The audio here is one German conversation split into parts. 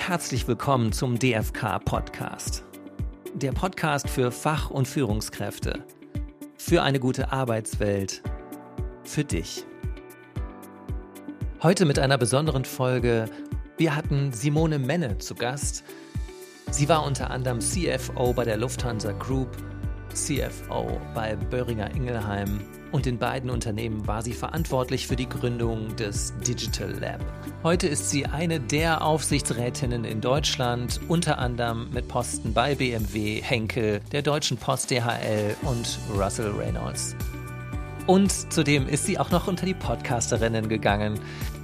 Herzlich willkommen zum DFK Podcast. Der Podcast für Fach- und Führungskräfte. Für eine gute Arbeitswelt. Für dich. Heute mit einer besonderen Folge. Wir hatten Simone Menne zu Gast. Sie war unter anderem CFO bei der Lufthansa Group, CFO bei Böhringer Ingelheim und in beiden Unternehmen war sie verantwortlich für die Gründung des Digital Lab. Heute ist sie eine der Aufsichtsrätinnen in Deutschland, unter anderem mit Posten bei BMW, Henkel, der Deutschen Post DHL und Russell Reynolds. Und zudem ist sie auch noch unter die Podcasterinnen gegangen.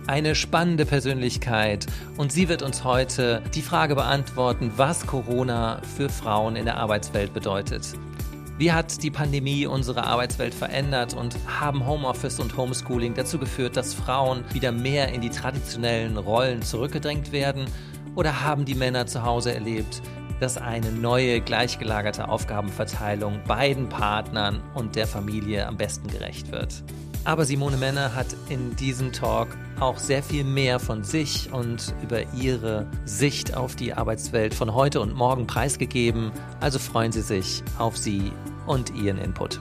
Eine spannende Persönlichkeit und sie wird uns heute die Frage beantworten, was Corona für Frauen in der Arbeitswelt bedeutet. Wie hat die Pandemie unsere Arbeitswelt verändert und haben Homeoffice und Homeschooling dazu geführt, dass Frauen wieder mehr in die traditionellen Rollen zurückgedrängt werden? Oder haben die Männer zu Hause erlebt, dass eine neue, gleichgelagerte Aufgabenverteilung beiden Partnern und der Familie am besten gerecht wird? Aber Simone Männer hat in diesem Talk auch sehr viel mehr von sich und über ihre Sicht auf die Arbeitswelt von heute und morgen preisgegeben. Also freuen Sie sich auf sie und Ihren Input.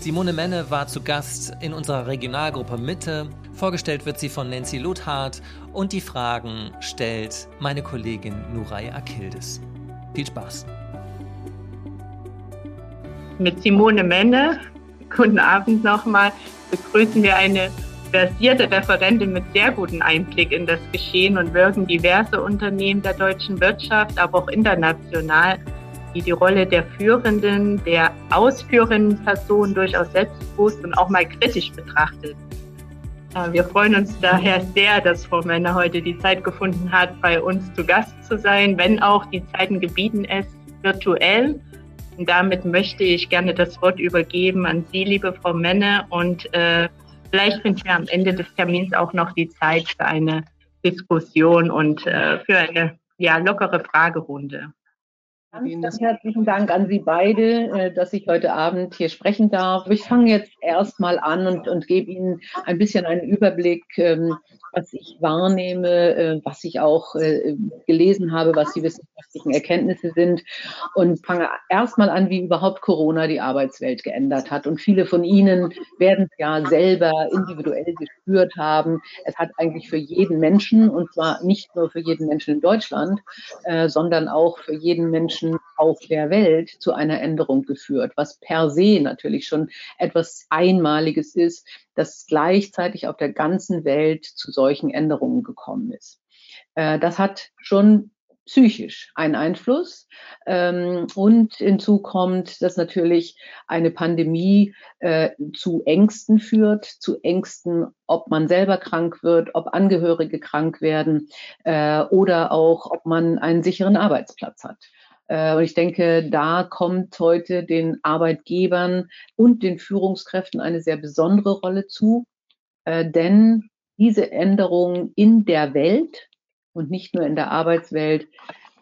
Simone Menne war zu Gast in unserer Regionalgruppe Mitte. Vorgestellt wird sie von Nancy Luthardt und die Fragen stellt meine Kollegin Nuray Akildes. Viel Spaß! Mit Simone Menne Guten Abend nochmal. Begrüßen wir eine versierte Referentin mit sehr gutem Einblick in das Geschehen und Wirken diverser Unternehmen der deutschen Wirtschaft, aber auch international, die die Rolle der führenden, der ausführenden Person durchaus selbstbewusst und auch mal kritisch betrachtet. Äh, wir freuen uns daher sehr, dass Frau Männer heute die Zeit gefunden hat, bei uns zu Gast zu sein, wenn auch die Zeiten gebieten es virtuell. Und damit möchte ich gerne das Wort übergeben an Sie, liebe Frau Menne. Und äh, vielleicht finden wir am Ende des Termins auch noch die Zeit für eine Diskussion und äh, für eine ja, lockere Fragerunde. Ganz herzlichen Dank an Sie beide, äh, dass ich heute Abend hier sprechen darf. Ich fange jetzt erstmal an und, und gebe Ihnen ein bisschen einen Überblick, ähm, was ich wahrnehme, äh, was ich auch äh, gelesen habe, was die wissenschaftlichen Erkenntnisse sind und fange erstmal an, wie überhaupt Corona die Arbeitswelt geändert hat. Und viele von Ihnen werden es ja selber individuell gespürt haben. Es hat eigentlich für jeden Menschen, und zwar nicht nur für jeden Menschen in Deutschland, sondern auch für jeden Menschen auf der Welt zu einer Änderung geführt, was per se natürlich schon etwas Einmaliges ist, dass gleichzeitig auf der ganzen Welt zu solchen Änderungen gekommen ist. Äh, das hat schon psychisch einen Einfluss. Ähm, und hinzu kommt, dass natürlich eine Pandemie äh, zu Ängsten führt, zu Ängsten, ob man selber krank wird, ob Angehörige krank werden äh, oder auch, ob man einen sicheren Arbeitsplatz hat. Äh, und ich denke, da kommt heute den Arbeitgebern und den Führungskräften eine sehr besondere Rolle zu, äh, denn diese Änderungen in der Welt und nicht nur in der Arbeitswelt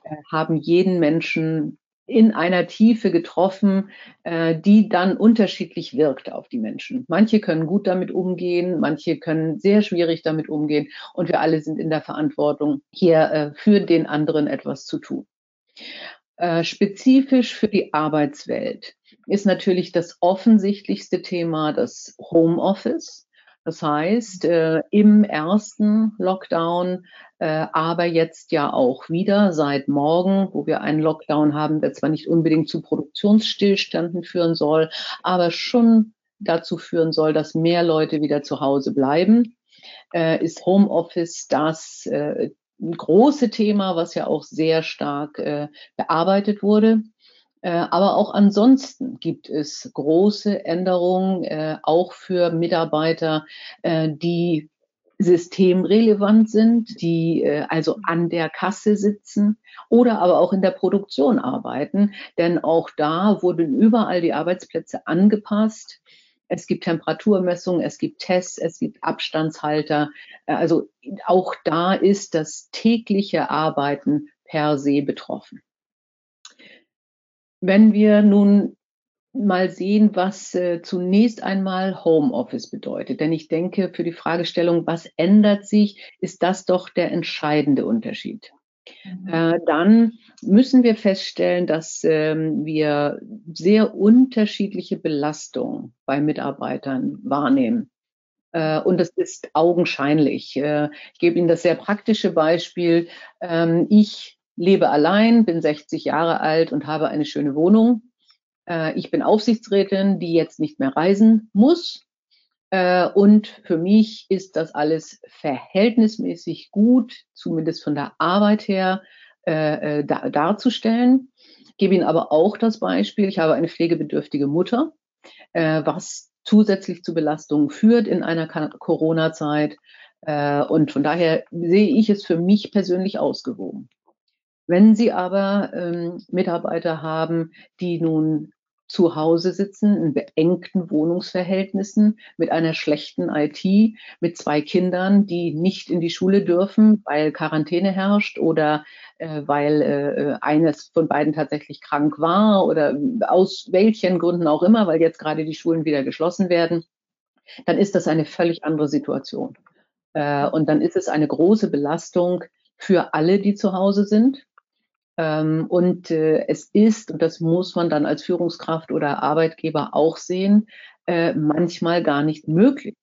äh, haben jeden Menschen in einer Tiefe getroffen, die dann unterschiedlich wirkt auf die Menschen. Manche können gut damit umgehen, manche können sehr schwierig damit umgehen und wir alle sind in der Verantwortung, hier für den anderen etwas zu tun. Äh, spezifisch für die Arbeitswelt ist natürlich das offensichtlichste Thema das Homeoffice. Das heißt, äh, im ersten Lockdown, äh, aber jetzt ja auch wieder seit morgen, wo wir einen Lockdown haben, der zwar nicht unbedingt zu Produktionsstillständen führen soll, aber schon dazu führen soll, dass mehr Leute wieder zu Hause bleiben, äh, ist Homeoffice das äh, große Thema, was ja auch sehr stark äh, bearbeitet wurde. Äh, aber auch ansonsten gibt es große Änderungen, äh, auch für Mitarbeiter, die systemrelevant sind, die also an der Kasse sitzen oder aber auch in der Produktion arbeiten. Denn auch da wurden überall die Arbeitsplätze angepasst. Es gibt Temperaturmessungen, es gibt Tests, es gibt Abstandshalter. Äh, also auch da ist das tägliche Arbeiten per se betroffen. Wenn wir nun mal sehen, was äh, zunächst einmal Homeoffice bedeutet. Denn ich denke, für die Fragestellung, was ändert sich, ist das doch der entscheidende Unterschied. Mhm. Äh, dann müssen wir feststellen, dass ähm, wir sehr unterschiedliche Belastungen bei Mitarbeitern wahrnehmen. Äh, und das ist augenscheinlich. Äh, ich gebe Ihnen das sehr praktische Beispiel. Ähm, ich lebe allein, bin 60 Jahre alt und habe eine schöne Wohnung. Ich bin Aufsichtsrätin, die jetzt nicht mehr reisen muss. Äh, und für mich ist das alles verhältnismäßig gut, zumindest von der Arbeit her, äh, äh da, darzustellen. Ich gebe Ihnen aber auch das Beispiel, ich habe eine pflegebedürftige Mutter, was zusätzlich zu Belastungen führt in einer Corona-Zeit. Und von daher sehe ich es für mich persönlich ausgewogen. Wenn Sie aber ähm, Mitarbeiter haben, die nun zu Hause sitzen, in beengten Wohnungsverhältnissen, mit einer schlechten IT, mit zwei Kindern, die nicht in die Schule dürfen, weil Quarantäne herrscht oder äh, weil äh, eines von beiden tatsächlich krank war oder aus welchen Gründen auch immer, weil jetzt gerade die Schulen wieder geschlossen werden, dann ist das eine völlig andere Situation. Äh, und dann ist es eine große Belastung für alle, die zu Hause sind. Ähm, und äh, es ist, und das muss man dann als Führungskraft oder Arbeitgeber auch sehen, äh, manchmal gar nicht möglich,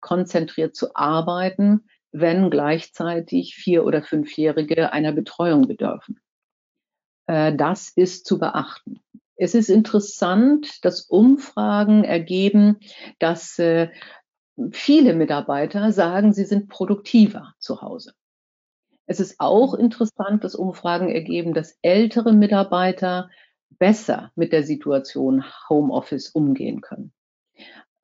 konzentriert zu arbeiten, wenn gleichzeitig vier- oder fünfjährige einer Betreuung bedürfen. Äh, das ist zu beachten. Es ist interessant, dass Umfragen ergeben, dass viele Mitarbeiter sagen, sie sind produktiver zu Hause. Es ist auch interessant, dass Umfragen ergeben, dass ältere Mitarbeiter besser mit der Situation Homeoffice umgehen können.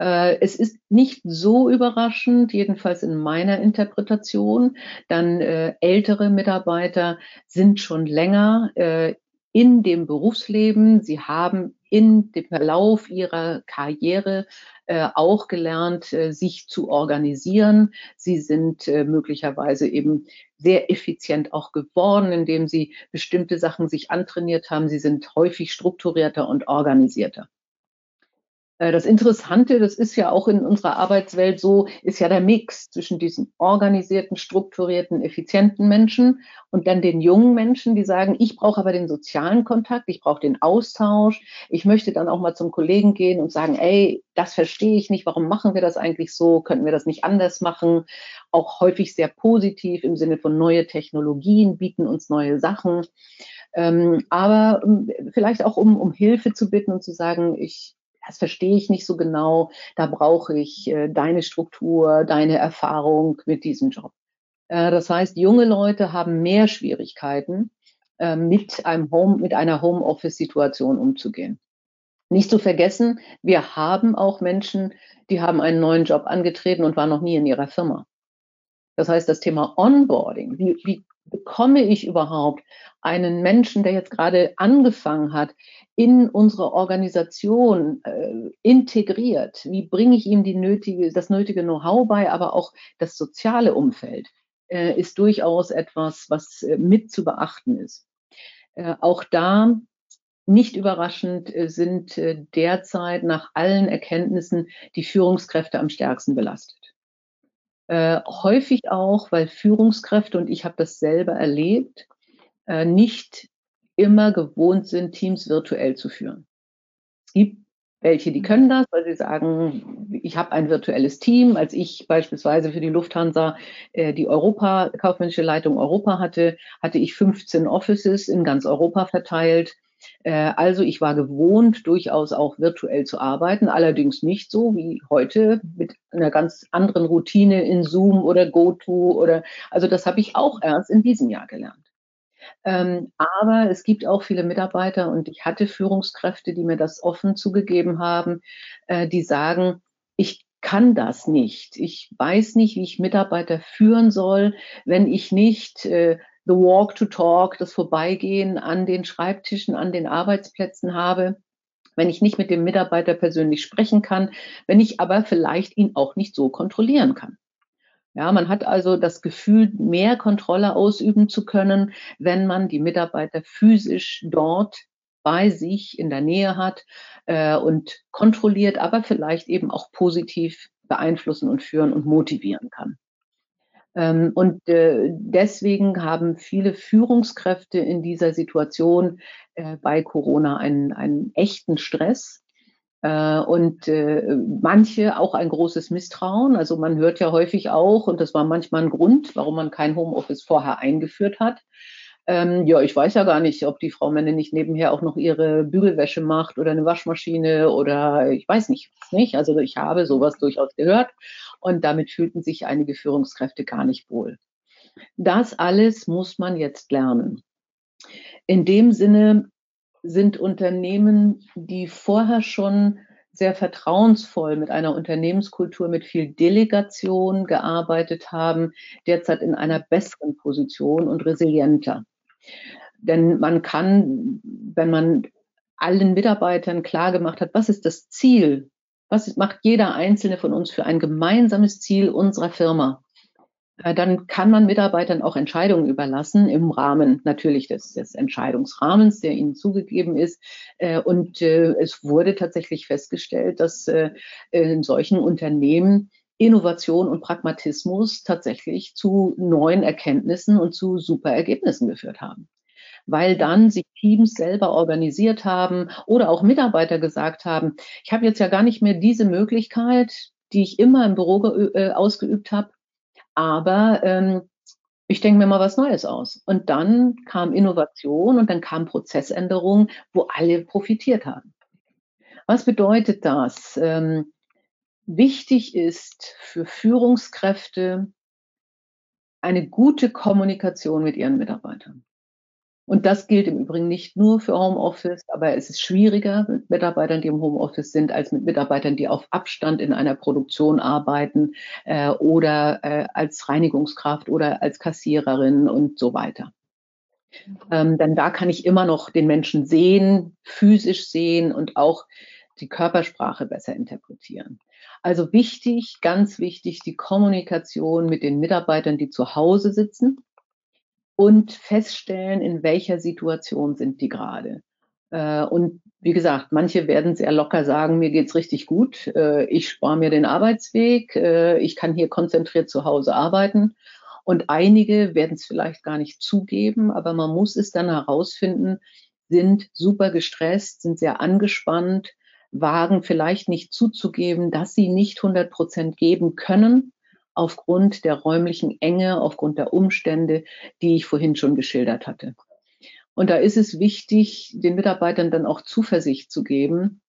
Äh, es ist nicht so überraschend, jedenfalls in meiner Interpretation, dann äh, ältere Mitarbeiter sind schon länger äh, in dem Berufsleben. Sie haben in dem Verlauf ihrer Karriere äh, auch gelernt, äh, sich zu organisieren. Sie sind äh, möglicherweise eben sehr effizient auch geworden, indem sie bestimmte Sachen sich antrainiert haben. Sie sind häufig strukturierter und organisierter. Äh, das Interessante, das ist ja auch in unserer Arbeitswelt so, ist ja der Mix zwischen diesen organisierten, strukturierten, effizienten Menschen und dann den jungen Menschen, die sagen, ich brauche aber den sozialen Kontakt, ich brauche den Austausch, ich möchte dann auch mal zum Kollegen gehen und sagen, ey, das verstehe ich nicht, warum machen wir das eigentlich so, könnten wir das nicht anders machen? Auch häufig sehr positiv im Sinne von neue Technologien bieten uns neue Sachen. Ähm, aber ähm, vielleicht auch um, um Hilfe zu bitten und zu sagen, ich, das verstehe ich nicht so genau, da brauche ich äh, deine Struktur, deine Erfahrung mit diesem Job. Äh, das heißt, junge Leute haben mehr Schwierigkeiten, äh, mit, einem Home, mit einer Homeoffice-Situation umzugehen. Nicht zu vergessen, wir haben auch Menschen, die haben einen neuen Job angetreten und waren noch nie in ihrer Firma. Das heißt, das Thema Onboarding, wie, wie bekomme ich überhaupt einen Menschen, der jetzt gerade angefangen hat, in unsere Organisation äh, integriert? Wie bringe ich ihm die nötige, das nötige Know-how bei, aber auch das soziale Umfeld äh, ist durchaus etwas, was äh, mit zu beachten ist. Äh, auch da nicht überraschend äh, sind äh, derzeit nach allen Erkenntnissen die Führungskräfte am stärksten belastet. Äh, häufig auch, weil Führungskräfte, und ich habe das selber erlebt, äh, nicht immer gewohnt sind, Teams virtuell zu führen. Es gibt welche, die können das, weil sie sagen, ich habe ein virtuelles Team. Als ich beispielsweise für die Lufthansa äh, die Europa, kaufmännische Leitung Europa hatte, hatte ich 15 Offices in ganz Europa verteilt. Äh, also ich war gewohnt, durchaus auch virtuell zu arbeiten, allerdings nicht so wie heute mit einer ganz anderen Routine in Zoom oder GoTo oder, also das habe ich auch erst in diesem Jahr gelernt. Ähm, aber es gibt auch viele Mitarbeiter und ich hatte Führungskräfte, die mir das offen zugegeben haben, äh, die sagen, ich kann das nicht. Ich weiß nicht, wie ich Mitarbeiter führen soll, wenn ich nicht äh, the walk to talk, das Vorbeigehen an den Schreibtischen, an den Arbeitsplätzen habe, wenn ich nicht mit dem Mitarbeiter persönlich sprechen kann, wenn ich aber vielleicht ihn auch nicht so kontrollieren kann. Ja, man hat also das Gefühl, mehr Kontrolle ausüben zu können, wenn man die Mitarbeiter physisch dort bei sich in der Nähe hat äh, und kontrolliert, aber vielleicht eben auch positiv beeinflussen und führen und motivieren kann. Ähm, und äh, deswegen haben viele Führungskräfte in dieser Situation äh, bei Corona einen, einen echten Stress äh, und manche auch ein großes Misstrauen. Also man hört ja häufig auch, und das war manchmal ein Grund, warum man kein Homeoffice vorher eingeführt hat. Ähm, ja, ich weiß ja gar nicht, ob die Frau Menne nicht nebenher auch noch ihre Bügelwäsche macht oder eine Waschmaschine oder ich weiß nicht, nicht. Also ich habe sowas durchaus gehört und damit fühlten sich einige Führungskräfte gar nicht wohl. Das alles muss man jetzt lernen. In dem Sinne sind Unternehmen, die vorher schon sehr vertrauensvoll mit einer Unternehmenskultur mit viel Delegation gearbeitet haben, derzeit in einer besseren Position und resilienter. Denn man kann, wenn man allen Mitarbeitern klar gemacht hat, was ist das Ziel was macht jeder einzelne von uns für ein gemeinsames Ziel unserer Firma? Äh, dann kann man Mitarbeitern auch Entscheidungen überlassen im Rahmen natürlich des, des Entscheidungsrahmens, der ihnen zugegeben ist. Äh, und äh, es wurde tatsächlich festgestellt, dass in solchen Unternehmen Innovation und Pragmatismus tatsächlich zu neuen Erkenntnissen und zu super Ergebnissen geführt haben weil dann sich Teams selber organisiert haben oder auch Mitarbeiter gesagt haben, ich habe jetzt ja gar nicht mehr diese Möglichkeit, die ich immer im Büro äh, ausgeübt habe, aber ähm, ich denke mir mal was Neues aus. Und dann kam Innovation und dann kam Prozessänderung, wo alle profitiert haben. Was bedeutet das? Ähm, wichtig ist für Führungskräfte eine gute Kommunikation mit ihren Mitarbeitern. Und das gilt im Übrigen nicht nur für Homeoffice, aber es ist schwieriger mit Mitarbeitern, die im Homeoffice sind, als mit Mitarbeitern, die auf Abstand in einer Produktion arbeiten äh, oder äh, als Reinigungskraft oder als Kassiererin und so weiter. Ähm, denn da kann ich immer noch den Menschen sehen, physisch sehen und auch die Körpersprache besser interpretieren. Also wichtig, ganz wichtig, die Kommunikation mit den Mitarbeitern, die zu Hause sitzen und feststellen, in welcher Situation sind die gerade. Äh, und wie gesagt, manche werden sehr locker sagen, mir geht's richtig gut, äh, ich spare mir den Arbeitsweg, äh, ich kann hier konzentriert zu Hause arbeiten. Und einige werden es vielleicht gar nicht zugeben, aber man muss es dann herausfinden, sind super gestresst, sind sehr angespannt, wagen vielleicht nicht zuzugeben, dass sie nicht 100 Prozent geben können aufgrund der räumlichen Enge, aufgrund der Umstände, die ich vorhin schon geschildert hatte. Und da ist es wichtig, den Mitarbeitern dann auch Zuversicht zu geben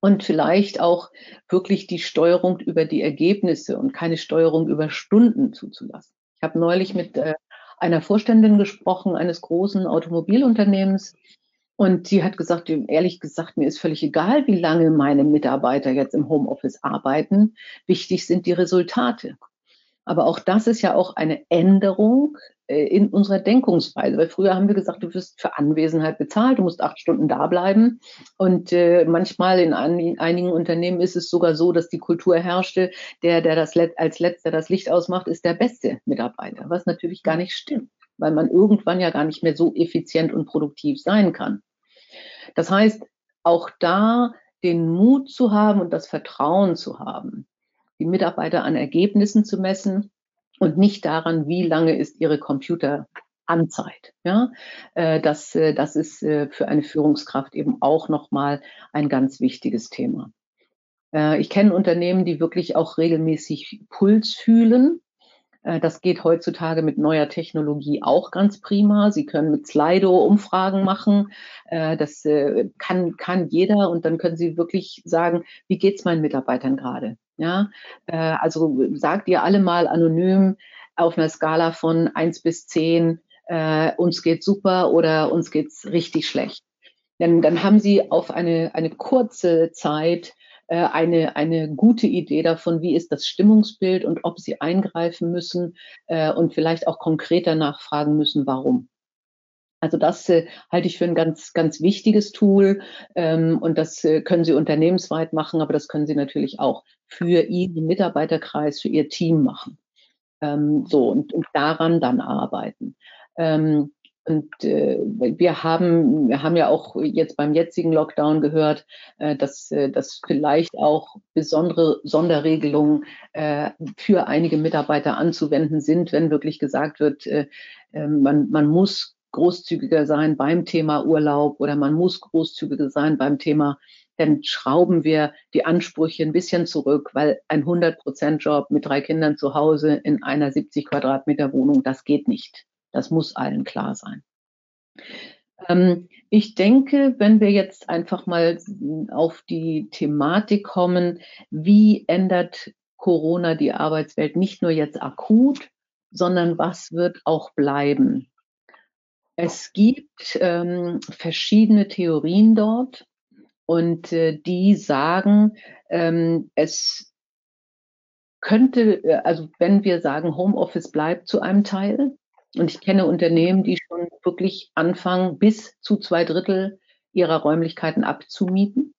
und vielleicht auch wirklich die Steuerung über die Ergebnisse und keine Steuerung über Stunden zuzulassen. Ich habe neulich mit äh, einer Vorständin gesprochen eines großen Automobilunternehmens, und die hat gesagt, ehrlich gesagt, mir ist völlig egal, wie lange meine Mitarbeiter jetzt im Homeoffice arbeiten. Wichtig sind die Resultate. Aber auch das ist ja auch eine Änderung äh, in unserer Denkungsweise. Weil früher haben wir gesagt, du wirst für Anwesenheit bezahlt, du musst acht Stunden da bleiben. Und äh, manchmal in einigen Unternehmen ist es sogar so, dass die Kultur herrschte, der, der das als letzter das Licht ausmacht, ist der beste Mitarbeiter, was natürlich gar nicht stimmt, weil man irgendwann ja gar nicht mehr so effizient und produktiv sein kann. Das heißt, auch da den Mut zu haben und das Vertrauen zu haben, die Mitarbeiter an Ergebnissen zu messen und nicht daran, wie lange ist ihre Computeranzeit. Ja, äh, das, äh, das ist äh, für eine Führungskraft eben auch nochmal ein ganz wichtiges Thema. Ich kenne Unternehmen, die wirklich auch regelmäßig Puls fühlen. Das geht heutzutage mit neuer Technologie auch ganz prima. Sie können mit Slido Umfragen machen. Das kann, kann jeder und dann können Sie wirklich sagen, wie geht's meinen Mitarbeitern gerade? Ja, äh, also sagt ihr alle mal anonym auf einer Skala von eins bis zehn, äh, uns geht's super oder uns geht's richtig schlecht. Denn dann haben sie auf eine, eine kurze Zeit äh, eine, eine gute Idee davon, wie ist das Stimmungsbild und ob sie eingreifen müssen äh, und vielleicht auch konkreter nachfragen müssen, warum. Also das äh, halte ich für ein ganz, ganz wichtiges Tool ähm, und das äh, können Sie unternehmensweit machen, aber das können Sie natürlich auch für Ihren Mitarbeiterkreis, für Ihr Team machen. Ähm, so und, und daran dann arbeiten. Ähm, Und äh, wir haben, wir haben ja auch jetzt beim jetzigen Lockdown gehört, äh, dass, äh, dass vielleicht auch besondere Sonderregelungen äh, für einige Mitarbeiter anzuwenden sind, wenn wirklich gesagt wird, äh, äh, man, man muss großzügiger sein beim Thema Urlaub oder man muss großzügiger sein beim Thema, dann schrauben wir die Ansprüche ein bisschen zurück, weil ein 100-Prozent-Job mit drei Kindern zu Hause in einer 70 Quadratmeter Wohnung, das geht nicht. Das muss allen klar sein. Ähm, ich denke, wenn wir jetzt einfach mal auf die Thematik kommen, wie ändert Corona die Arbeitswelt nicht nur jetzt akut, sondern was wird auch bleiben? Es gibt ähm, verschiedene Theorien dort und äh, die sagen, ähm, es könnte, äh, also wenn wir sagen, Homeoffice bleibt zu einem Teil, und ich kenne Unternehmen, die schon wirklich anfangen, bis zu zwei Drittel ihrer Räumlichkeiten abzumieten.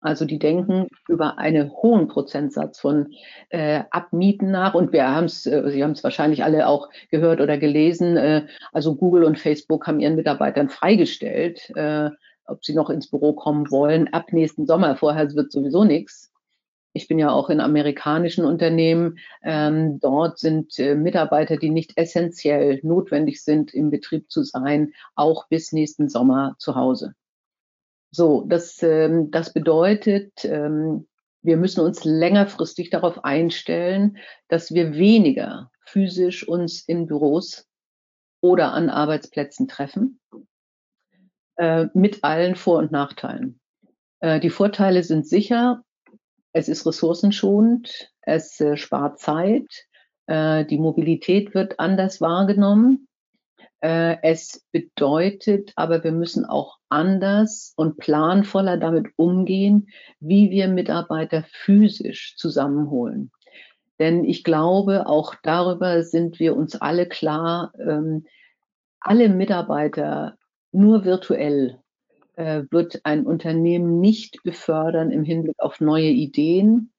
Also die denken über einen hohen Prozentsatz von äh, Abmieten nach. Und wir haben es, äh, Sie haben es wahrscheinlich alle auch gehört oder gelesen. Äh, also Google und Facebook haben ihren Mitarbeitern freigestellt, äh, ob sie noch ins Büro kommen wollen, ab nächsten Sommer. Vorher wird sowieso nichts. Ich bin ja auch in amerikanischen Unternehmen. Ähm, dort sind äh, Mitarbeiter, die nicht essentiell notwendig sind, im Betrieb zu sein, auch bis nächsten Sommer zu Hause. So, das, ähm, das bedeutet, ähm, wir müssen uns längerfristig darauf einstellen, dass wir weniger physisch uns in Büros oder an Arbeitsplätzen treffen, äh, mit allen Vor- und Nachteilen. Äh, die Vorteile sind sicher, es ist ressourcenschonend, es äh, spart Zeit, äh, die Mobilität wird anders wahrgenommen. Äh, es bedeutet aber, wir müssen auch anders und planvoller damit umgehen, wie wir Mitarbeiter physisch zusammenholen. Denn ich glaube, auch darüber sind wir uns alle klar, ähm, alle Mitarbeiter nur virtuell äh, wird ein Unternehmen nicht befördern im Hinblick auf neue Ideen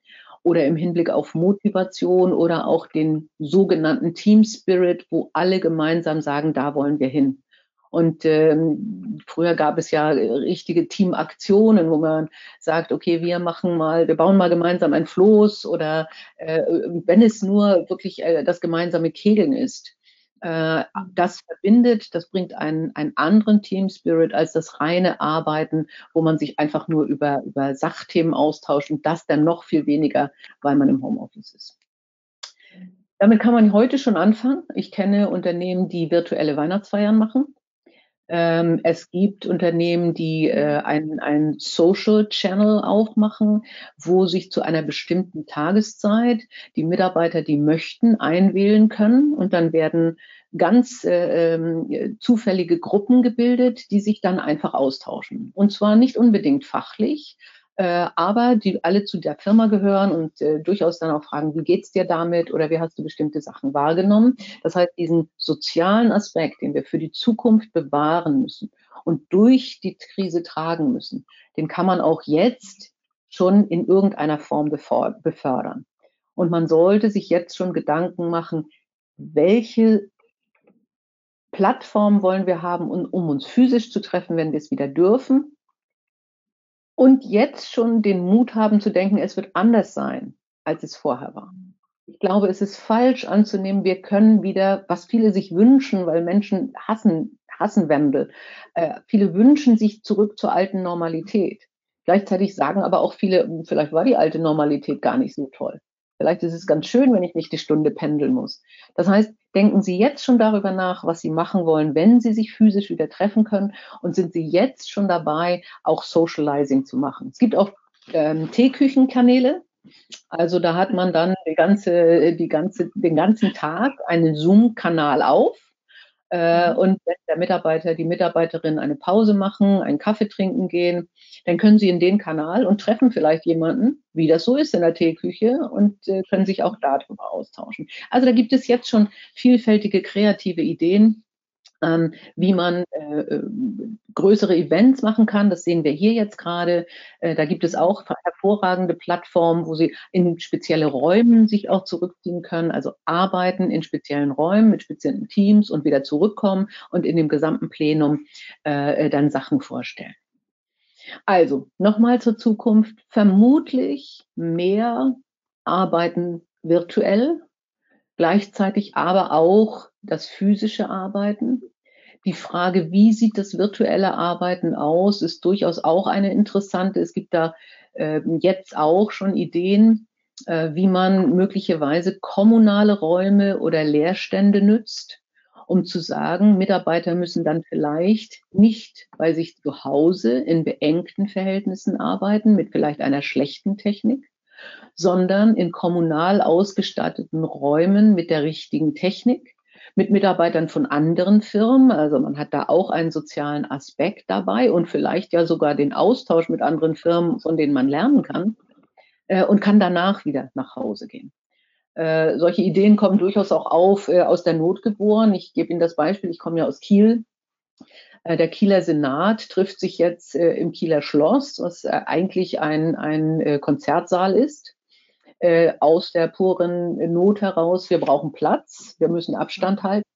oder im Hinblick auf Motivation oder auch den sogenannten Team Spirit, wo alle gemeinsam sagen, da wollen wir hin. Und ähm, früher gab es ja richtige Teamaktionen, wo man sagt, okay, wir machen mal, wir bauen mal gemeinsam ein Floß oder äh, wenn es nur wirklich äh, das gemeinsame Kegeln ist. Äh, das verbindet, das bringt einen, einen anderen Team Spirit als das reine Arbeiten, wo man sich einfach nur über, über Sachthemen austauscht und das dann noch viel weniger, weil man im Homeoffice ist. Damit kann man heute schon anfangen. Ich kenne Unternehmen, die virtuelle Weihnachtsfeiern machen. Ähm, es gibt Unternehmen, die äh, einen, Social Channel aufmachen, wo sich zu einer bestimmten Tageszeit die Mitarbeiter, die möchten, einwählen können und dann werden ganz äh, ähm, zufällige Gruppen gebildet, die sich dann einfach austauschen. Und zwar nicht unbedingt fachlich, äh, aber die alle zu der Firma gehören und äh, durchaus dann auch fragen, wie geht's dir damit oder wie hast du bestimmte Sachen wahrgenommen? Das heißt, diesen sozialen Aspekt, den wir für die Zukunft bewahren müssen und durch die Krise tragen müssen, den kann man auch jetzt schon in irgendeiner Form befördern. Und man sollte sich jetzt schon Gedanken machen, welche Plattform wollen wir haben, um, um uns physisch zu treffen, wenn wir es wieder dürfen und jetzt schon den Mut haben zu denken, es wird anders sein, als es vorher war. Ich glaube, es ist falsch anzunehmen, wir können wieder, was viele sich wünschen, weil Menschen hassen, hassen Wendel. Äh, viele wünschen sich zurück zur alten Normalität. Gleichzeitig sagen aber auch viele, vielleicht war die alte Normalität gar nicht so toll. Vielleicht ist es ganz schön, wenn ich nicht die Stunde pendeln muss. Das heißt, denken Sie jetzt schon darüber nach, was Sie machen wollen, wenn Sie sich physisch wieder treffen können und sind Sie jetzt schon dabei, auch Socializing zu machen. Es gibt auch ähm, Teeküchenkanäle. Also da hat man dann die ganze, die ganze, den ganzen Tag einen Zoom-Kanal auf äh, mhm. und wenn der Mitarbeiter, die Mitarbeiterin eine Pause machen, einen Kaffee trinken gehen, dann können sie in den Kanal und treffen vielleicht jemanden, wie das so ist in der Teeküche und äh, können sich auch darüber austauschen. Also da gibt es jetzt schon vielfältige kreative Ideen. Ähm, wie man äh, äh, größere Events machen kann. Das sehen wir hier jetzt gerade. Äh, da gibt es auch hervorragende Plattformen, wo Sie in spezielle Räumen sich auch zurückziehen können, also arbeiten in speziellen Räumen mit speziellen Teams und wieder zurückkommen und in dem gesamten Plenum äh, äh dann Sachen vorstellen. Also nochmal zur Zukunft. Vermutlich mehr arbeiten virtuell, gleichzeitig aber auch das physische Arbeiten. Die Frage, wie sieht das virtuelle Arbeiten aus, ist durchaus auch eine interessante. Es gibt da äh, jetzt auch schon Ideen, äh, wie man möglicherweise kommunale Räume oder Leerstände nützt, um zu sagen, Mitarbeiter müssen dann vielleicht nicht bei sich zu Hause in beengten Verhältnissen arbeiten, mit vielleicht einer schlechten Technik, sondern in kommunal ausgestatteten Räumen mit der richtigen Technik, mit Mitarbeitern von anderen Firmen. Also man hat da auch einen sozialen Aspekt dabei und vielleicht ja sogar den Austausch mit anderen Firmen, von denen man lernen kann äh, und kann danach wieder nach Hause gehen. Äh, solche Ideen kommen durchaus auch auf, äh, aus der Not geboren. Ich gebe Ihnen das Beispiel, ich komme ja aus Kiel. Der Kieler Senat trifft sich jetzt im Kieler Schloss, was eigentlich ein, ein Konzertsaal ist äh, aus der puren Not heraus, wir brauchen Platz, wir müssen Abstand halten.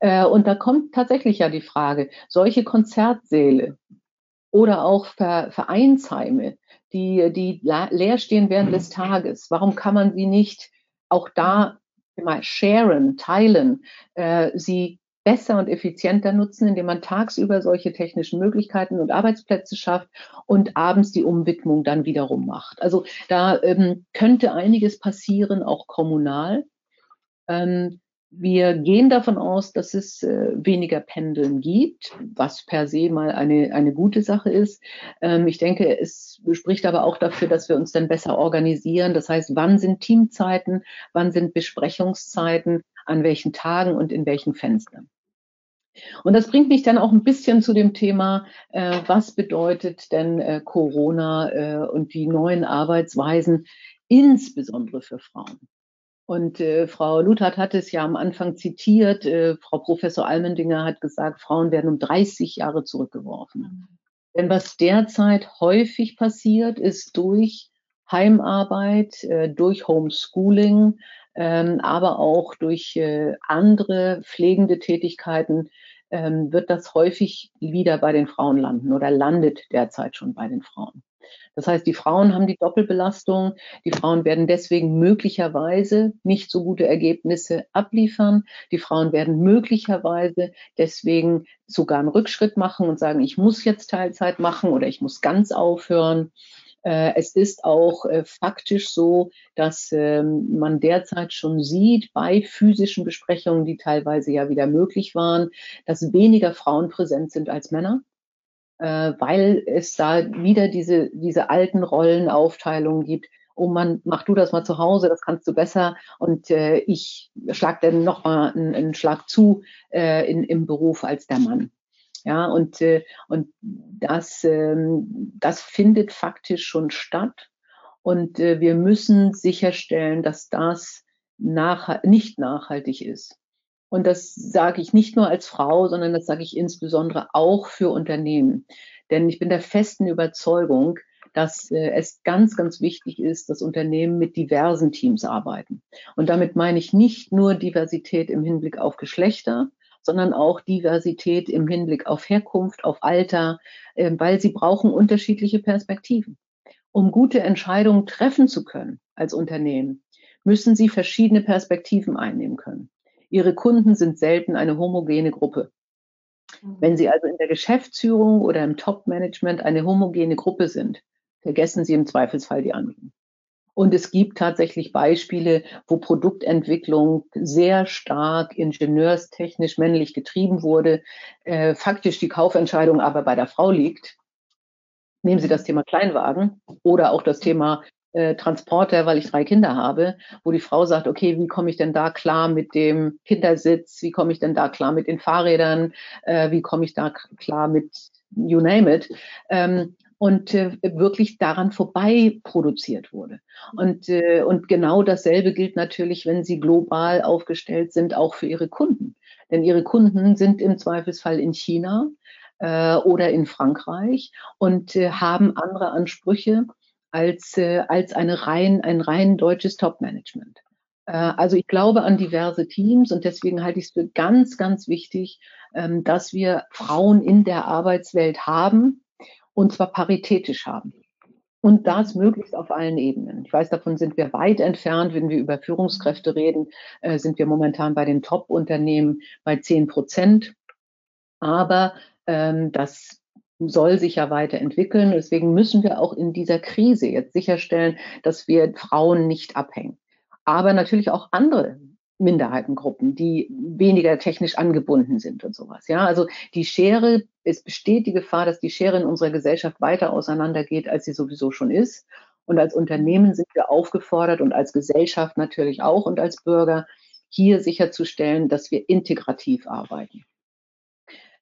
Äh, und da kommt tatsächlich ja die Frage, solche Konzertsäle oder auch Vereinsheime, die, die leer stehen während des Tages, warum kann man sie nicht auch da mal sharen, teilen, äh, sie besser und effizienter nutzen, indem man tagsüber solche technischen Möglichkeiten und Arbeitsplätze schafft und abends die Umwidmung dann wiederum macht. Also da ähm, könnte einiges passieren, auch kommunal. Ähm, wir gehen davon aus, dass es äh, weniger Pendeln gibt, was per se mal eine, eine gute Sache ist. Ähm, ich denke, es spricht aber auch dafür, dass wir uns dann besser organisieren. Das heißt, wann sind Teamzeiten, wann sind Besprechungszeiten, an welchen Tagen und in welchen Fenstern. Und das bringt mich dann auch ein bisschen zu dem Thema, äh, was bedeutet denn äh, Corona äh, und die neuen Arbeitsweisen insbesondere für Frauen. Und äh, Frau Luthert hat es ja am Anfang zitiert, äh, Frau Professor Almendinger hat gesagt, Frauen werden um 30 Jahre zurückgeworfen. Denn was derzeit häufig passiert, ist durch Heimarbeit, äh, durch Homeschooling, aber auch durch äh, andere pflegende Tätigkeiten ähm, wird das häufig wieder bei den Frauen landen oder landet derzeit schon bei den Frauen. Das heißt, die Frauen haben die Doppelbelastung. Die Frauen werden deswegen möglicherweise nicht so gute Ergebnisse abliefern. Die Frauen werden möglicherweise deswegen sogar einen Rückschritt machen und sagen, ich muss jetzt Teilzeit machen oder ich muss ganz aufhören. Äh, es ist auch äh, faktisch so, dass ähm, man derzeit schon sieht bei physischen Besprechungen, die teilweise ja wieder möglich waren, dass weniger Frauen präsent sind als Männer äh, weil es da wieder diese, diese alten Rollenaufteilungen gibt. Oh Mann, mach du das mal zu Hause, das kannst du besser. Und äh, ich schlag dann nochmal einen, einen Schlag zu äh, in, im Beruf als der Mann. Ja, und, äh, und das, ähm, das findet faktisch schon statt. Und äh, wir müssen sicherstellen, dass das nach, nicht nachhaltig ist. Und das sage ich nicht nur als Frau, sondern das sage ich insbesondere auch für Unternehmen. Denn ich bin der festen Überzeugung, dass äh, es ganz, ganz wichtig ist, dass Unternehmen mit diversen Teams arbeiten. Und damit meine ich nicht nur Diversität im Hinblick auf Geschlechter, sondern auch Diversität im Hinblick auf Herkunft, auf Alter, äh, weil sie brauchen unterschiedliche Perspektiven. Um gute Entscheidungen treffen zu können als Unternehmen, müssen sie verschiedene Perspektiven einnehmen können. Ihre Kunden sind selten eine homogene Gruppe. Mhm. Wenn Sie also in der Geschäftsführung oder im Top-Management eine homogene Gruppe sind, vergessen Sie im Zweifelsfall die anderen. Und es gibt tatsächlich Beispiele, wo Produktentwicklung sehr stark ingenieurstechnisch männlich getrieben wurde, äh, faktisch die Kaufentscheidung aber bei der Frau liegt. Nehmen Sie das Thema Kleinwagen oder auch das Thema äh, Transporter, weil ich drei Kinder habe, wo die Frau sagt, okay, wie komme ich denn da klar mit dem Kindersitz? Wie komme ich denn da klar mit den Fahrrädern? Äh, wie komme ich da klar mit you name it? Ähm, und äh, wirklich daran vorbei produziert wurde. Und, äh, und genau dasselbe gilt natürlich, wenn sie global aufgestellt sind, auch für ihre Kunden. Denn ihre Kunden sind im Zweifelsfall in China äh, oder in Frankreich und äh, haben andere Ansprüche als, äh, als eine rein, ein rein deutsches Top-Management. Äh, also ich glaube an diverse Teams und deswegen halte ich es für ganz, ganz wichtig, ähm, dass wir Frauen in der Arbeitswelt haben und zwar paritätisch haben. Und das möglichst auf allen Ebenen. Ich weiß, davon sind wir weit entfernt. Wenn wir über Führungskräfte reden, äh, sind wir momentan bei den Top-Unternehmen bei 10 Prozent. Aber ähm, das soll sich ja weiterentwickeln. Deswegen müssen wir auch in dieser Krise jetzt sicherstellen, dass wir Frauen nicht abhängen. Aber natürlich auch andere Minderheitengruppen, die weniger technisch angebunden sind und sowas. Ja, also die Schere, es besteht die Gefahr, dass die Schere in unserer Gesellschaft weiter auseinandergeht, als sie sowieso schon ist. Und als Unternehmen sind wir aufgefordert und als Gesellschaft natürlich auch und als Bürger hier sicherzustellen, dass wir integrativ arbeiten.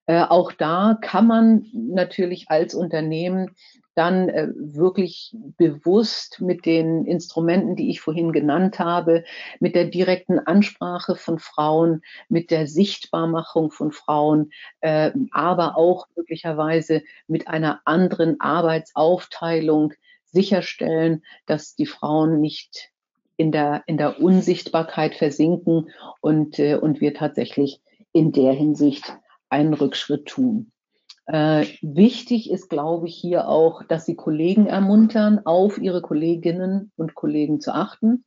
Äh, auch da kann man natürlich als Unternehmen dann äh, wirklich bewusst mit den Instrumenten, die ich vorhin genannt habe, mit der direkten Ansprache von Frauen, mit der Sichtbarmachung von Frauen, äh, aber auch möglicherweise mit einer anderen Arbeitsaufteilung sicherstellen, dass die Frauen nicht in der, in der Unsichtbarkeit versinken und, äh, und wir tatsächlich in der Hinsicht einen Rückschritt tun. Äh, wichtig ist, glaube ich, hier auch, dass Sie Kollegen ermuntern, auf ihre Kolleginnen und Kollegen zu achten.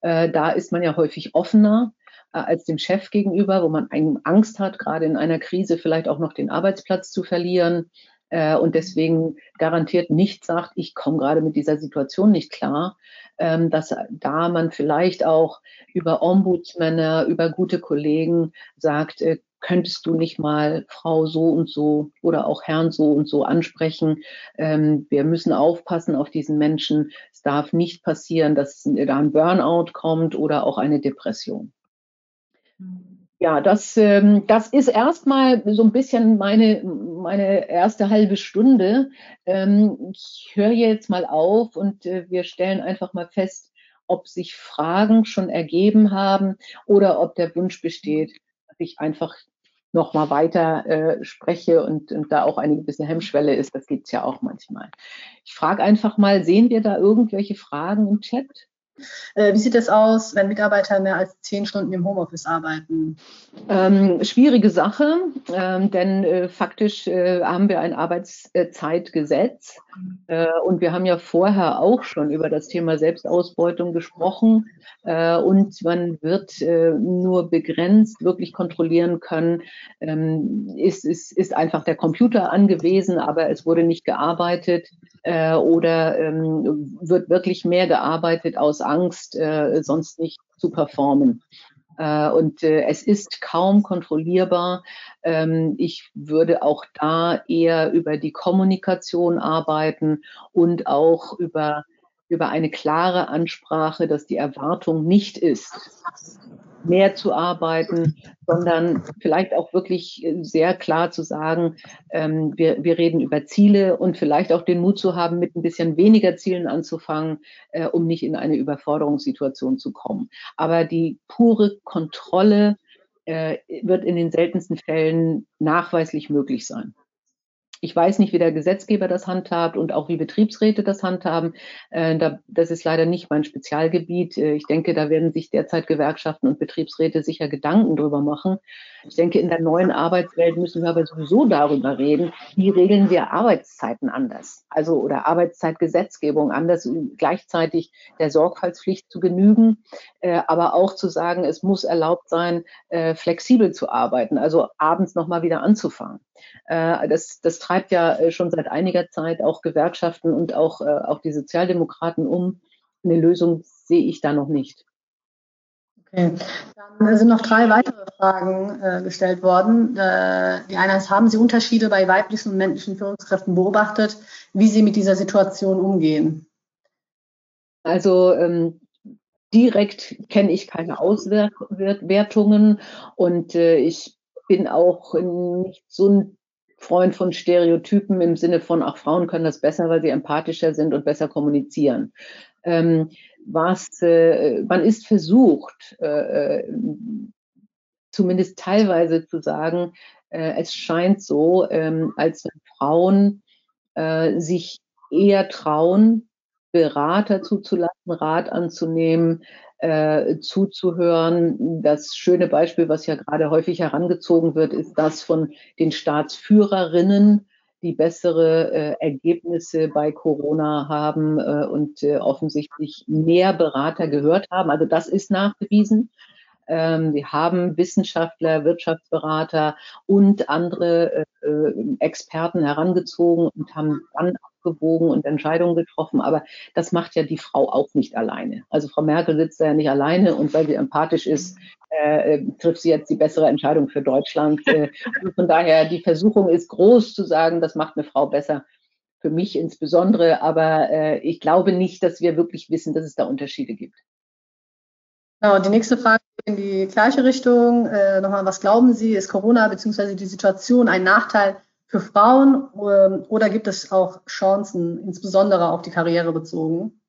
Äh, da ist man ja häufig offener äh, als dem Chef gegenüber, wo man Angst hat, gerade in einer Krise vielleicht auch noch den Arbeitsplatz zu verlieren äh, und deswegen garantiert nicht sagt, ich komme gerade mit dieser Situation nicht klar, ähm, dass da man vielleicht auch über Ombudsmänner, über gute Kollegen sagt, äh, könntest du nicht mal Frau so und so oder auch Herrn so und so ansprechen. Ähm, wir müssen aufpassen auf diesen Menschen. Es darf nicht passieren, dass da ein Burnout kommt oder auch eine Depression. Ja, das, ähm, das ist erstmal so ein bisschen meine, meine erste halbe Stunde. Ähm, ich höre jetzt mal auf und äh, wir stellen einfach mal fest, ob sich Fragen schon ergeben haben oder ob der Wunsch besteht, dass ich einfach nochmal weiter äh, spreche und, und da auch eine gewisse Hemmschwelle ist. Das gibt's ja auch manchmal. Ich frage einfach mal, sehen wir da irgendwelche Fragen im Chat? Äh, wie sieht es aus, wenn Mitarbeiter mehr als zehn Stunden im Homeoffice arbeiten? Ähm, schwierige Sache, ähm, denn äh, faktisch äh, haben wir ein Arbeitszeitgesetz. Äh, und wir haben ja vorher auch schon über das Thema Selbstausbeutung gesprochen. Äh, und man wird äh, nur begrenzt wirklich kontrollieren können, ähm, ist, ist, ist einfach der Computer angewiesen, aber es wurde nicht gearbeitet oder ähm, wird wirklich mehr gearbeitet aus Angst, äh, sonst nicht zu performen. Äh, und äh, es ist kaum kontrollierbar. Ähm, ich würde auch da eher über die Kommunikation arbeiten und auch über, über eine klare Ansprache, dass die Erwartung nicht ist, mehr zu arbeiten, sondern vielleicht auch wirklich äh, sehr klar zu sagen, ähm, wir, wir reden über Ziele und vielleicht auch den Mut zu haben, mit ein bisschen weniger Zielen anzufangen, äh, um nicht in eine Überforderungssituation zu kommen. Aber die pure Kontrolle äh, wird in den seltensten Fällen nachweislich möglich sein. Ich weiß nicht, wie der Gesetzgeber das handhabt und auch wie Betriebsräte das handhaben. Äh, das ist leider nicht mein Spezialgebiet. Äh, ich denke, da werden sich derzeit Gewerkschaften und Betriebsräte sicher Gedanken drüber machen. Ich denke, in der neuen Arbeitswelt müssen wir aber sowieso darüber reden, wie regeln wir Arbeitszeiten anders. Also oder Arbeitszeitgesetzgebung anders, gleichzeitig der Sorgfaltspflicht zu genügen, äh, aber auch zu sagen, es muss erlaubt sein, flexibel zu arbeiten, also abends nochmal wieder anzufangen. Das, das treibt ja äh, schon seit einiger Zeit auch Gewerkschaften und auch, äh, auch die Sozialdemokraten um. Eine Lösung sehe ich da noch nicht. Okay, dann sind noch drei weitere Fragen äh, gestellt worden. Äh, die eine ist, haben Sie Unterschiede bei weiblichen und männlichen Führungskräften beobachtet, wie Sie mit dieser Situation umgehen? Also ähm, direkt kenne ich keine Auswertungen und äh, ich bin auch nicht so ein Freund von Stereotypen im Sinne von, ach, Frauen können das besser, weil sie empathischer sind und besser kommunizieren. Ähm, was, äh, man ist versucht, äh, zumindest teilweise zu sagen, äh, es scheint so, ähm, als wenn Frauen äh, sich eher trauen, Berater zuzulassen, Rat anzunehmen, äh, zuzuhören. Das schöne Beispiel, was ja gerade häufig herangezogen wird, ist das von den Staatsführerinnen, die bessere äh, Ergebnisse bei Corona haben äh, und äh, offensichtlich mehr Berater gehört haben. Also das ist nachgewiesen. Ähm, wir haben Wissenschaftler, Wirtschaftsberater und andere äh, äh, Experten herangezogen und haben dann abgewogen und Entscheidungen getroffen. Aber das macht ja die Frau auch nicht alleine. Also Frau Merkel sitzt da ja nicht alleine und weil sie empathisch ist, äh, äh trifft sie jetzt die bessere Entscheidung für Deutschland. Äh, also von daher, die Versuchung ist groß zu sagen, das macht eine Frau besser. Für mich insbesondere, aber äh, ich glaube nicht, dass wir wirklich wissen, dass es da Unterschiede gibt. Genau, die nächste Frage in die gleiche Richtung. Äh, nochmal, was glauben Sie, ist Corona bzw. die Situation ein Nachteil für Frauen äh, oder gibt es auch Chancen, insbesondere auf die Karriere bezogen?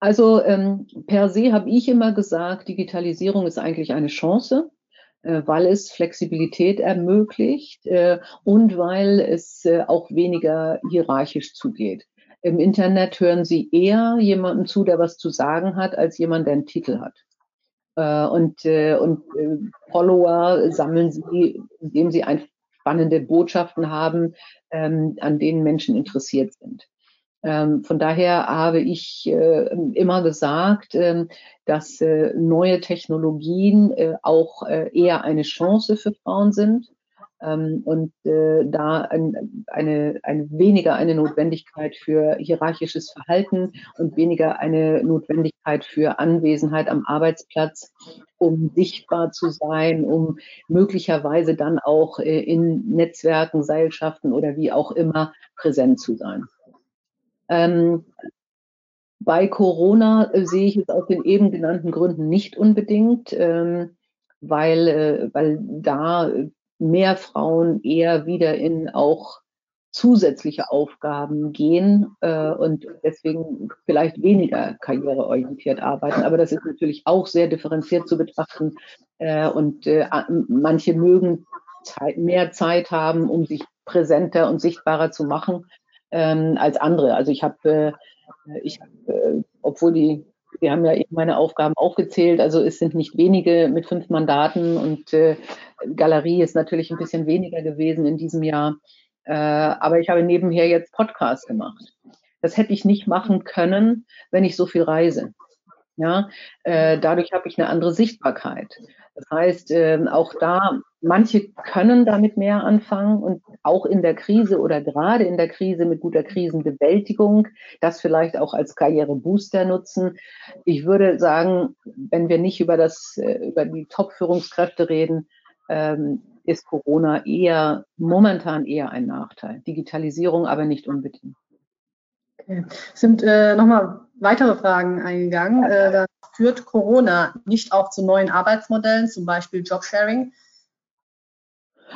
Also ähm, per se habe ich immer gesagt, Digitalisierung ist eigentlich eine Chance, äh, weil es Flexibilität ermöglicht äh, und weil es äh, auch weniger hierarchisch zugeht. Im Internet hören Sie eher jemandem zu, der was zu sagen hat, als jemand, der einen Titel hat. Äh, und, äh, und äh, Follower sammeln sie, indem sie einfach spannende Botschaften haben, ähm, an denen Menschen interessiert sind. Ähm, von daher habe ich äh, immer gesagt, äh, dass äh, neue Technologien auch eher eine Chance für Frauen sind ähm, und äh, da ein, eine, eine weniger eine Notwendigkeit für hierarchisches Verhalten und weniger eine Notwendigkeit für Anwesenheit am Arbeitsplatz, um sichtbar zu sein, um möglicherweise dann auch äh, in Netzwerken, Seilschaften oder wie auch immer präsent zu sein. Ähm, bei Corona äh, sehe ich es aus den eben genannten Gründen nicht unbedingt, ähm, weil, äh, weil da mehr Frauen eher wieder in auch zusätzliche Aufgaben gehen äh, und deswegen vielleicht weniger karriereorientiert arbeiten. Aber das ist natürlich auch sehr differenziert zu betrachten. Äh, und äh, manche mögen Zeit, mehr Zeit haben, um sich präsenter und sichtbarer zu machen ähm, als andere. Also ich habe, äh, ich äh, obwohl die wir haben ja eben meine Aufgaben aufgezählt. Also es sind nicht wenige mit fünf Mandaten und äh, Galerie ist natürlich ein bisschen weniger gewesen in diesem Jahr. Äh, aber ich habe nebenher jetzt Podcast gemacht. Das hätte ich nicht machen können, wenn ich so viel reise. Ja, äh, dadurch habe ich eine andere Sichtbarkeit. Das heißt, äh, auch da, manche können damit mehr anfangen und auch in der Krise oder gerade in der Krise mit guter Krisenbewältigung das vielleicht auch als Karrierebooster nutzen. Ich würde sagen, wenn wir nicht über das, äh, über die Top-Führungskräfte reden, ähm, ist Corona eher, momentan eher ein Nachteil. Digitalisierung aber nicht unbedingt. Okay. Sind äh, nochmal weitere Fragen eingegangen. Äh, führt Corona nicht auch zu neuen Arbeitsmodellen, zum Beispiel Jobsharing?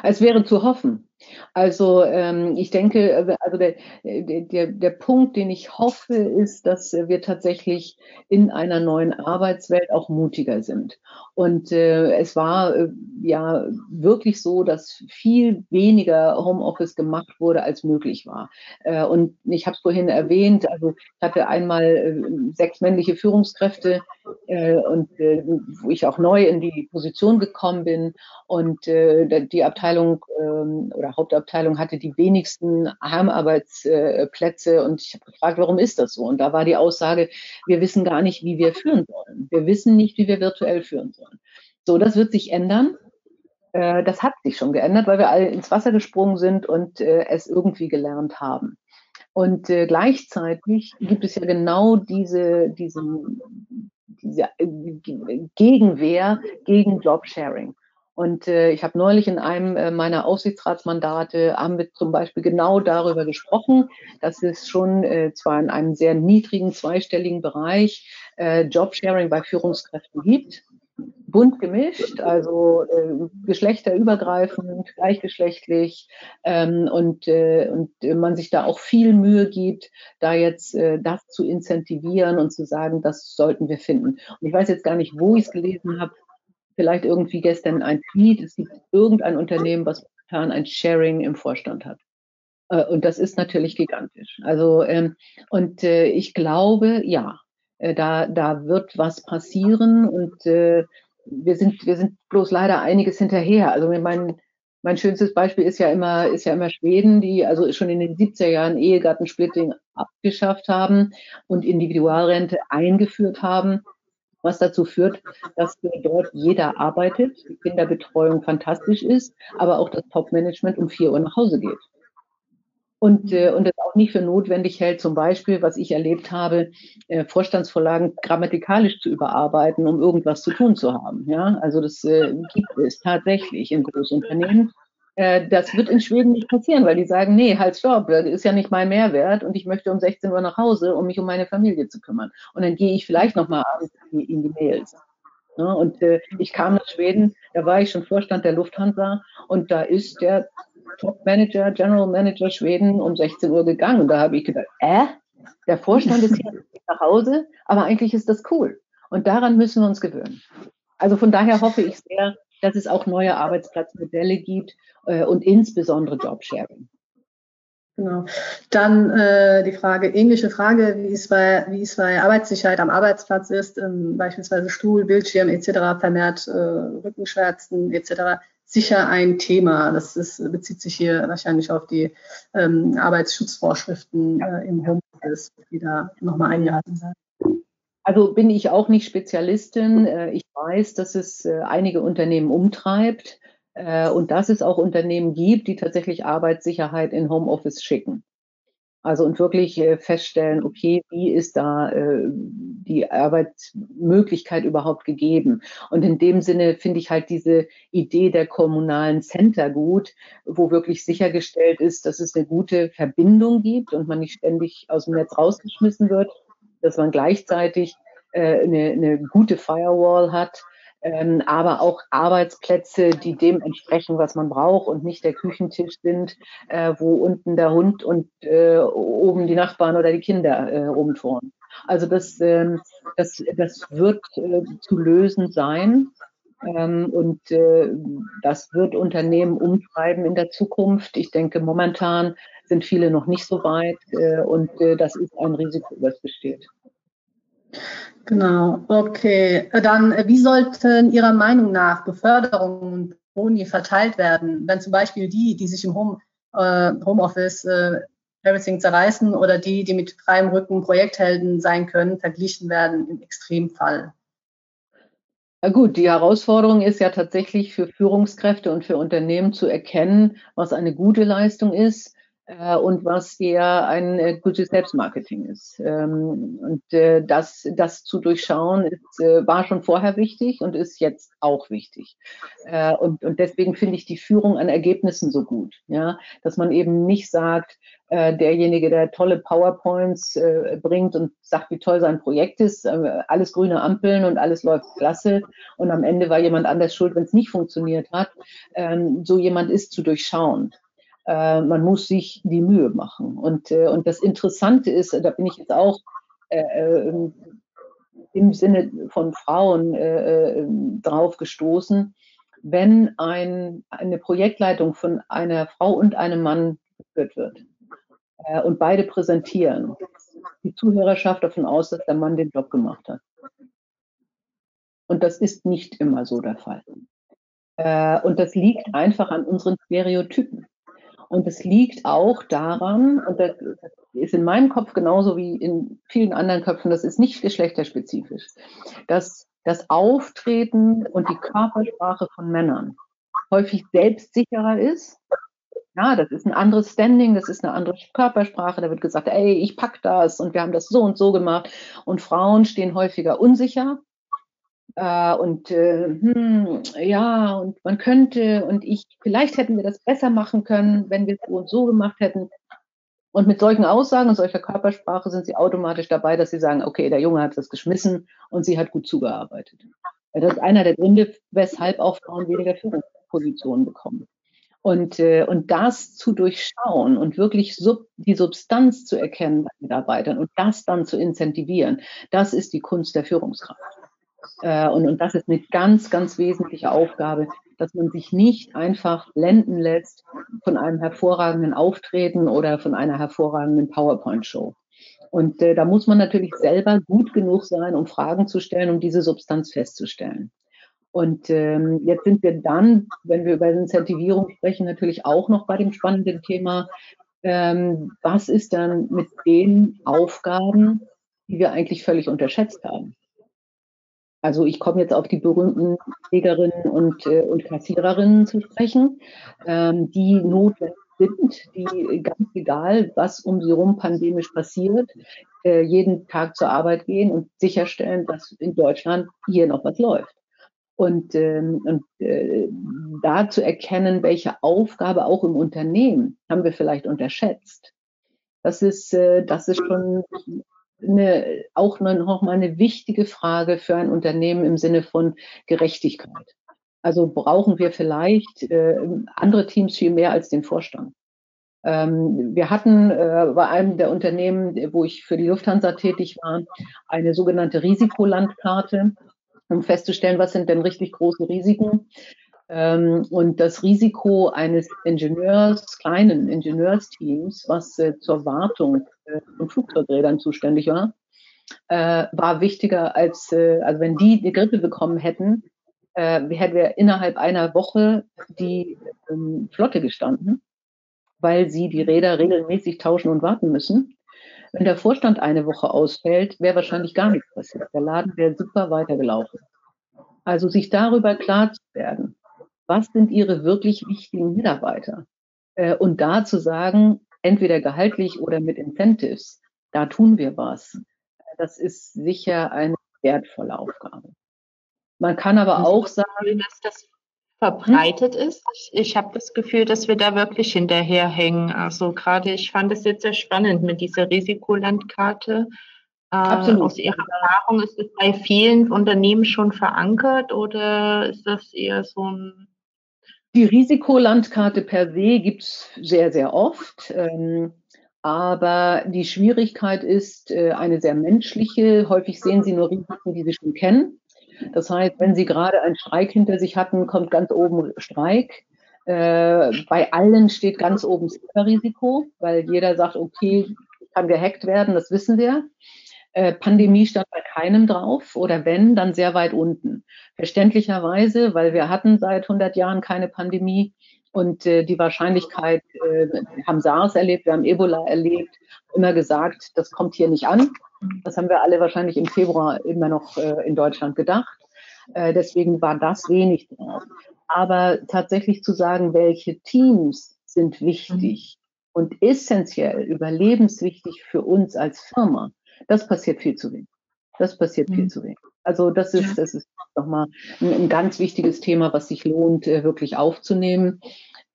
Es wäre zu hoffen. Also ähm, ich denke, äh, also der, der, der Punkt, den ich hoffe, ist, dass wir tatsächlich in einer neuen Arbeitswelt auch mutiger sind. Und äh, es war äh, ja wirklich so, dass viel weniger Homeoffice gemacht wurde, als möglich war. Äh, und ich habe es vorhin erwähnt, also ich hatte einmal äh, sechs männliche Führungskräfte äh, und äh, wo ich auch neu in die Position gekommen bin und äh, die Abteilung äh, oder Hauptabteilung hatte die wenigsten Heimarbeitsplätze und ich habe gefragt, warum ist das so? Und da war die Aussage, wir wissen gar nicht, wie wir führen sollen. Wir wissen nicht, wie wir virtuell führen sollen. So, das wird sich ändern. Äh, das hat sich schon geändert, weil wir alle ins Wasser gesprungen sind und äh, es irgendwie gelernt haben. Und äh, gleichzeitig gibt es ja genau diese, diesen, diese Gegenwehr gegen Jobsharing. Und äh, ich habe neulich in einem äh, meiner Aufsichtsratsmandate haben wir zum Beispiel genau darüber gesprochen, dass es schon äh, zwar in einem sehr niedrigen zweistelligen Bereich äh, Jobsharing bei Führungskräften gibt, bunt gemischt, also äh, geschlechterübergreifend, gleichgeschlechtlich ähm, und, äh, und man sich da auch viel Mühe gibt, da jetzt äh, das zu incentivieren und zu sagen, das sollten wir finden. Und ich weiß jetzt gar nicht, wo ich es gelesen habe, vielleicht irgendwie gestern ein Tweet, es gibt irgendein Unternehmen, was momentan ein Sharing im Vorstand hat. Äh, und das ist natürlich gigantisch. Also, ähm, und äh, ich glaube, ja, äh, da, da wird was passieren und wir sind, wir sind bloß leider einiges hinterher. Also mein, mein schönstes Beispiel ist ja immer, ist ja immer Schweden, die also schon in den 70er Jahren Ehegattensplitting abgeschafft haben und Individualrente eingeführt haben, was dazu führt, dass dort jeder arbeitet, die Kinderbetreuung fantastisch ist, aber auch das Top-Management um vier Uhr nach Hause geht und, äh, und es auch nicht für notwendig hält, zum Beispiel, was ich erlebt habe, äh, Vorstandsvorlagen grammatikalisch zu überarbeiten, um irgendwas zu tun zu haben. Ja, also das äh, gibt es tatsächlich in Großunternehmen. Äh, das wird in Schweden nicht passieren, weil die sagen, nee, halt stopp, das ist ja nicht mein Mehrwert und ich möchte um 16 Uhr nach Hause, um mich um meine Familie zu kümmern. Und dann gehe ich vielleicht nochmal abends in die, in die Mails. Ja, und äh, ich kam nach Schweden, da war ich schon Vorstand der Lufthansa und da ist der Top-Manager, General Manager Schweden um 16 Uhr gegangen. Und da habe ich gedacht, äh, der Vorstand ist hier nach Hause, aber eigentlich ist das cool. Und daran müssen wir uns gewöhnen. Also von daher hoffe ich sehr, dass es auch neue Arbeitsplatzmodelle gibt äh, und insbesondere Jobsharing. Genau. Dann äh, die Frage, ähnliche Frage, wie es bei, wie es bei Arbeitssicherheit am Arbeitsplatz ist, ähm, beispielsweise Stuhl, Bildschirm etc., vermehrt äh, Rückenschmerzen etc sicher ein Thema. Das ist, bezieht sich hier wahrscheinlich auf die ähm, Arbeitsschutzvorschriften äh, im Homeoffice, die da nochmal eingehalten werden. Also bin ich auch nicht Spezialistin. Äh, ich weiß, dass es äh, einige Unternehmen umtreibt äh, und dass es auch Unternehmen gibt, die tatsächlich Arbeitssicherheit in Homeoffice schicken. Also und wirklich feststellen, okay, wie ist da die Arbeitsmöglichkeit überhaupt gegeben? Und in dem Sinne finde ich halt diese Idee der kommunalen Center gut, wo wirklich sichergestellt ist, dass es eine gute Verbindung gibt und man nicht ständig aus dem Netz rausgeschmissen wird, dass man gleichzeitig äh, eine, eine gute Firewall hat, ähm, aber auch Arbeitsplätze, die dem entsprechen, was man braucht und nicht der Küchentisch sind, äh, wo unten der Hund und äh, oben die Nachbarn oder die Kinder äh, rumtouren. Also das, ähm, das, das wird äh, zu lösen sein. Ähm, und äh, das wird Unternehmen umtreiben in der Zukunft. Ich denke, momentan sind viele noch nicht so weit äh, und äh, das ist ein Risiko, das besteht. Genau, okay. Dann, äh, wie sollten Ihrer Meinung nach Beförderungen und Boni verteilt werden, wenn zum Beispiel die, die sich im Home, äh, Homeoffice äh, Everything zerreißen oder die, die mit freiem Rücken Projekthelden sein können, verglichen werden im Extremfall? Na gut, die Herausforderung ist ja tatsächlich für Führungskräfte und für Unternehmen zu erkennen, was eine gute Leistung ist und was eher ein äh, gutes Selbstmarketing ist. Ähm, und äh, das, das zu durchschauen, ist, äh, war schon vorher wichtig und ist jetzt auch wichtig. Äh, und, und deswegen finde ich die Führung an Ergebnissen so gut, ja, dass man eben nicht sagt, äh, derjenige, der tolle PowerPoints äh, bringt und sagt, wie toll sein Projekt ist, äh, alles grüne Ampeln und alles läuft klasse und am Ende war jemand anders schuld, wenn es nicht funktioniert hat. Ähm, so jemand ist zu durchschauen. Äh, man muss sich die Mühe machen. Und, äh, und das Interessante ist, da bin ich jetzt auch äh, äh im Sinne von Frauen äh, äh, drauf gestoßen, wenn ein, eine Projektleitung von einer Frau und einem Mann geführt wird und beide präsentieren, die Zuhörerschaft davon aus, dass der Mann den Job gemacht hat. Und das ist nicht immer so der Fall. und das liegt einfach an unseren Stereotypen. Und es liegt auch daran, und das ist in meinem Kopf genauso wie in vielen anderen Köpfen, das ist nicht geschlechterspezifisch, dass das Auftreten und die Körpersprache von Männern häufig selbstsicherer ist. Ja, das ist ein anderes Standing, das ist eine andere Körpersprache. Da wird gesagt, ey, ich pack das und wir haben das so und so gemacht. Und Frauen stehen häufiger unsicher äh, und äh, hm, ja, und man könnte und ich, vielleicht hätten wir das besser machen können, wenn wir es so und so gemacht hätten. Und mit solchen Aussagen und solcher Körpersprache sind sie automatisch dabei, dass sie sagen, okay, der Junge hat das geschmissen und sie hat gut zugearbeitet. Das ist einer der Gründe, weshalb auch Frauen weniger Führungspositionen bekommen. Und, äh, und das zu durchschauen und wirklich sub, die Substanz zu erkennen bei Mitarbeitern und das dann zu incentivieren, das ist die Kunst der Führungskraft. Äh, und, und das ist eine ganz, ganz wesentliche Aufgabe, dass man sich nicht einfach blenden lässt von einem hervorragenden Auftreten oder von einer hervorragenden PowerPoint-Show. Und äh, da muss man natürlich selber gut genug sein, um Fragen zu stellen, um diese Substanz festzustellen. Und ähm, jetzt sind wir dann, wenn wir über Incentivierung sprechen, natürlich auch noch bei dem spannenden Thema, ähm, was ist dann mit den Aufgaben, die wir eigentlich völlig unterschätzt haben? Also ich komme jetzt auf die berühmten Pflegerinnen und, äh, und Kassiererinnen zu sprechen, ähm, die notwendig sind, die ganz egal, was um sie herum pandemisch passiert, äh, jeden Tag zur Arbeit gehen und sicherstellen, dass in Deutschland hier noch was läuft. Und, ähm, und äh, da zu erkennen, welche Aufgabe auch im Unternehmen haben wir vielleicht unterschätzt. Das ist, äh, das ist schon eine, auch noch mal eine wichtige Frage für ein Unternehmen im Sinne von Gerechtigkeit. Also brauchen wir vielleicht äh, andere Teams viel mehr als den Vorstand. Ähm, wir hatten äh, bei einem der Unternehmen, wo ich für die Lufthansa tätig war, eine sogenannte Risikolandkarte, um festzustellen, was sind denn richtig große Risiken. Ähm, und das Risiko eines Ingenieurs, kleinen Ingenieursteams, was äh, zur Wartung äh, von Flugzeugrädern zuständig war, äh, war wichtiger als, also wenn die die Grippe bekommen hätten, hätten wir innerhalb einer Woche die ähm, Flotte gestanden, weil sie die Räder regelmäßig tauschen und warten müssen. Wenn der Vorstand eine Woche ausfällt, wäre wahrscheinlich gar nichts passiert. Der Laden wäre super weitergelaufen. Also sich darüber klar zu werden, was sind Ihre wirklich wichtigen Mitarbeiter? Äh, und da zu sagen, entweder gehaltlich oder mit Incentives, da tun wir was. Das ist sicher eine wertvolle Aufgabe. Man kann aber auch sagen, dass das verbreitet ist. Ich, ich habe das Gefühl, dass wir da wirklich hinterherhängen. Also gerade, ich fand es jetzt sehr spannend mit dieser Risikolandkarte. Äh, Absolut. Aus Ihrer Erfahrung ist es bei vielen Unternehmen schon verankert oder ist das eher so ein die Risikolandkarte per se gibt es sehr, sehr oft. Ähm, aber die Schwierigkeit ist äh, eine sehr menschliche. Häufig sehen Sie nur Risiken, die Sie schon kennen. Das heißt, wenn Sie gerade einen Streik hinter sich hatten, kommt ganz oben Streik. Äh, bei allen steht ganz oben Cyberrisiko, weil jeder sagt, okay, kann gehackt werden, das wissen wir. Äh, Pandemie stand bei keinem drauf oder wenn, dann sehr weit unten. Verständlicherweise, weil wir hatten seit 100 Jahren keine Pandemie und äh, die Wahrscheinlichkeit, äh, wir haben SARS erlebt, wir haben Ebola erlebt, immer gesagt, das kommt hier nicht an. Das haben wir alle wahrscheinlich im Februar immer noch äh, in Deutschland gedacht. Äh, deswegen war das wenig drauf. Aber tatsächlich zu sagen, welche Teams sind wichtig mhm. und essentiell, überlebenswichtig für uns als Firma, das passiert viel zu wenig. Das passiert mhm. viel zu wenig. Also das ist, ja. das ist nochmal ein, ein ganz wichtiges Thema, was sich lohnt, äh, wirklich aufzunehmen.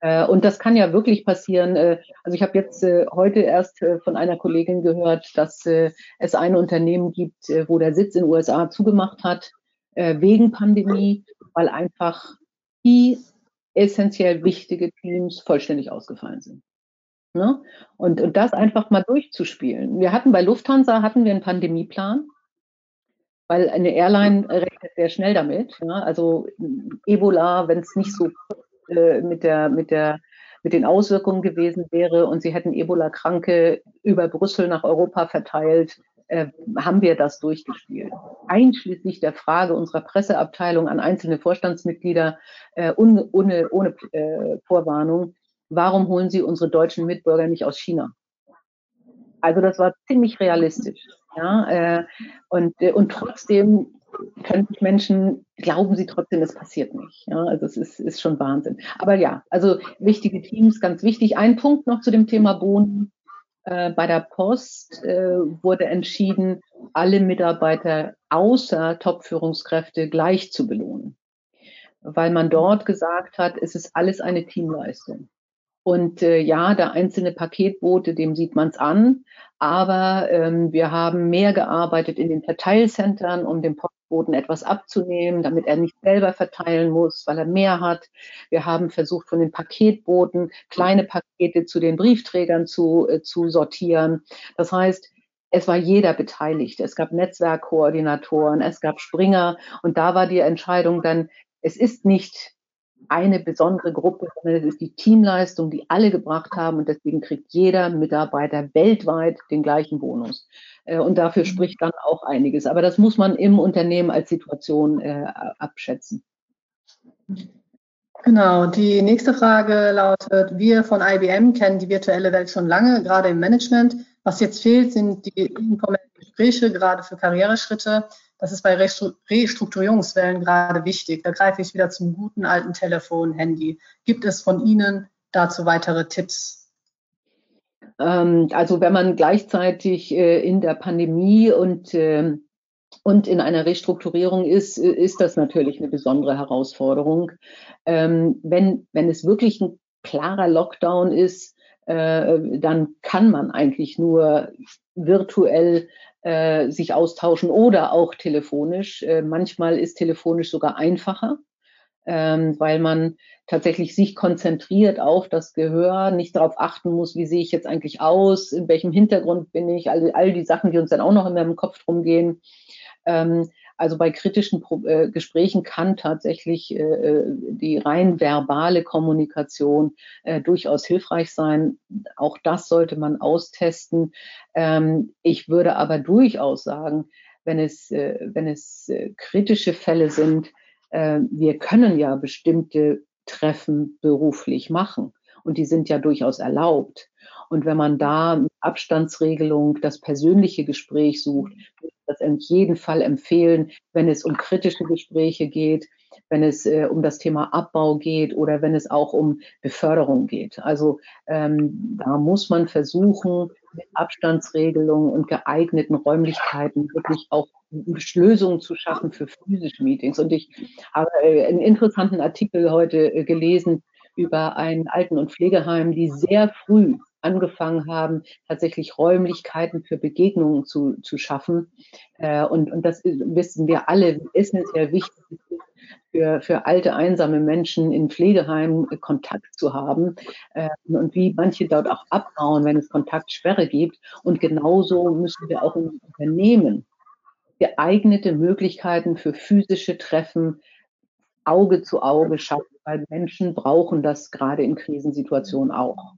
Äh, und das kann ja wirklich passieren. Äh, also ich habe jetzt heute erst von einer Kollegin gehört, dass es ein Unternehmen gibt, wo der Sitz in den USA zugemacht hat wegen Pandemie, weil einfach die essentiell wichtige Teams vollständig ausgefallen sind. Ne? Und, und das einfach mal durchzuspielen. Wir hatten bei Lufthansa hatten wir einen Pandemieplan, weil eine Airline rechnet sehr schnell damit. Ja? Also Ebola, wenn es nicht so äh, mit der mit der mit den Auswirkungen gewesen wäre und sie hätten Ebola-Kranke über Brüssel nach Europa verteilt, äh, haben wir das durchgespielt. Einschließlich der Frage unserer Presseabteilung an einzelne Vorstandsmitglieder äh, ohne, ohne, ohne äh, Vorwarnung, warum holen Sie unsere deutschen Mitbürger nicht aus China? Also das war ziemlich realistisch. Ja, äh, und, äh, und trotzdem können sich Menschen, glauben sie trotzdem, es passiert nicht. Ja, also es ist, ist schon Wahnsinn. Aber ja, also wichtige Teams, ganz wichtig. Ein Punkt noch zu dem Thema Bohnen. Äh, bei der Post äh, wurde entschieden, alle Mitarbeiter außer Top-Führungskräfte gleich zu belohnen. Weil man dort gesagt hat, es ist alles eine Teamleistung. Und äh, ja, der einzelne Paketbote, dem sieht man es an. Aber ähm, wir haben mehr gearbeitet in den Verteilcentern, um dem Postboten etwas abzunehmen, damit er nicht selber verteilen muss, weil er mehr hat. Wir haben versucht, von den Paketboten kleine Pakete zu den Briefträgern zu, äh, zu sortieren. Das heißt, es war jeder beteiligt. Es gab Netzwerkkoordinatoren, es gab Springer und da war die Entscheidung dann, es ist nicht eine besondere Gruppe, sondern es ist die Teamleistung, die alle gebracht haben und deswegen kriegt jeder Mitarbeiter weltweit den gleichen Bonus. Äh, und dafür spricht dann auch einiges. Aber das muss man im Unternehmen als Situation äh, abschätzen. Genau, die nächste Frage lautet, wir von IBM kennen die virtuelle Welt schon lange, gerade im Management. Was jetzt fehlt, sind die informellen Gespräche, gerade für Karriereschritte. Das ist bei Restrukturierungswellen gerade wichtig. Da greife ich wieder zum guten alten Telefon, Handy. Gibt es von Ihnen dazu weitere Tipps? Ähm, also wenn man gleichzeitig äh, in der Pandemie und ähm, und in einer Restrukturierung ist, ist das natürlich eine besondere Herausforderung. Ähm, wenn, wenn es wirklich ein klarer Lockdown ist, äh, dann kann man eigentlich nur virtuell äh, sich austauschen oder auch telefonisch. Äh, manchmal ist telefonisch sogar einfacher, ähm, weil man tatsächlich sich konzentriert auf das Gehör, nicht darauf achten muss, wie sehe ich jetzt eigentlich aus, in welchem Hintergrund bin ich, all, all die Sachen, die uns dann auch noch in meinem Kopf rumgehen. Ähm, also bei kritischen Pro äh, Gesprächen kann tatsächlich äh, äh, die rein verbale Kommunikation äh, durchaus hilfreich sein. Auch das sollte man austesten. Ähm, ich würde aber durchaus sagen, wenn es, äh, wenn es äh, kritische Fälle sind, wir können ja bestimmte Treffen beruflich machen und die sind ja durchaus erlaubt. Und wenn man da mit Abstandsregelung das persönliche Gespräch sucht, würde ich das in jedem Fall empfehlen, wenn es um kritische Gespräche geht, wenn es äh, um das Thema Abbau geht oder wenn es auch um Beförderung geht. Also ähm, da muss man versuchen, mit Abstandsregelungen und geeigneten Räumlichkeiten wirklich auch Lösungen zu schaffen für physische Meetings. Und ich habe äh, einen interessanten Artikel heute äh, gelesen über ein Alten- und Pflegeheim, die sehr früh angefangen haben, tatsächlich Räumlichkeiten für Begegnungen zu, zu schaffen. Äh, und, und das wissen wir alle, wie essentiell wichtig ist, für, für alte, einsame Menschen in Pflegeheimen Kontakt zu haben äh, und wie manche dort auch abbauen, wenn es Kontaktsperre gibt. Und genauso müssen wir auch im Unternehmen geeignete Möglichkeiten für physische Treffen Auge zu Auge schaffen, weil Menschen brauchen das gerade in Krisensituationen auch.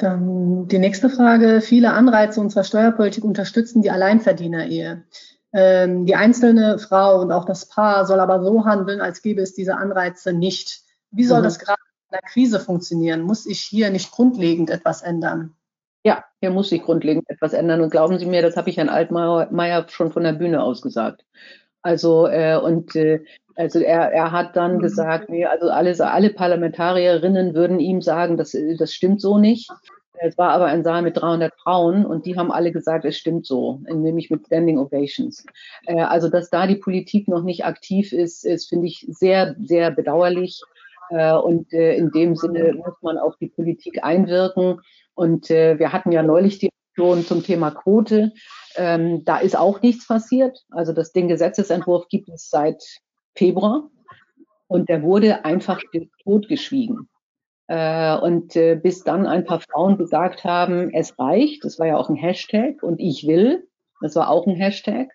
Dann die nächste Frage. Viele Anreize unserer Steuerpolitik unterstützen die Alleinverdiener-Ehe. Ähm, die einzelne Frau und auch das Paar soll aber so handeln, als gäbe es diese Anreize nicht. Wie soll mhm. das gerade in der Krise funktionieren? Muss ich hier nicht grundlegend etwas ändern? Ja, hier muss sich grundlegend etwas ändern. Und glauben Sie mir, das habe ich Herrn Altmaier schon von der Bühne aus gesagt. Also äh, und äh, also er, er hat dann mhm. gesagt, nee, also alle, alle Parlamentarierinnen würden ihm sagen, das, das stimmt so nicht. Es war aber ein Saal mit 300 Frauen und die haben alle gesagt, es stimmt so, nämlich mit Standing Ovations. Äh, also dass da die Politik noch nicht aktiv ist, ist finde ich sehr, sehr bedauerlich. Äh, und äh, in dem Sinne muss man auf die Politik einwirken. Und wir hatten ja neulich die Aktion zum Thema Quote. Ähm, da ist auch nichts passiert. Also das, den Gesetzesentwurf gibt es seit Februar und der wurde einfach totgeschwiegen. Äh, und äh, bis dann ein paar Frauen gesagt haben, es reicht, das war ja auch ein Hashtag und ich will, das war auch ein Hashtag.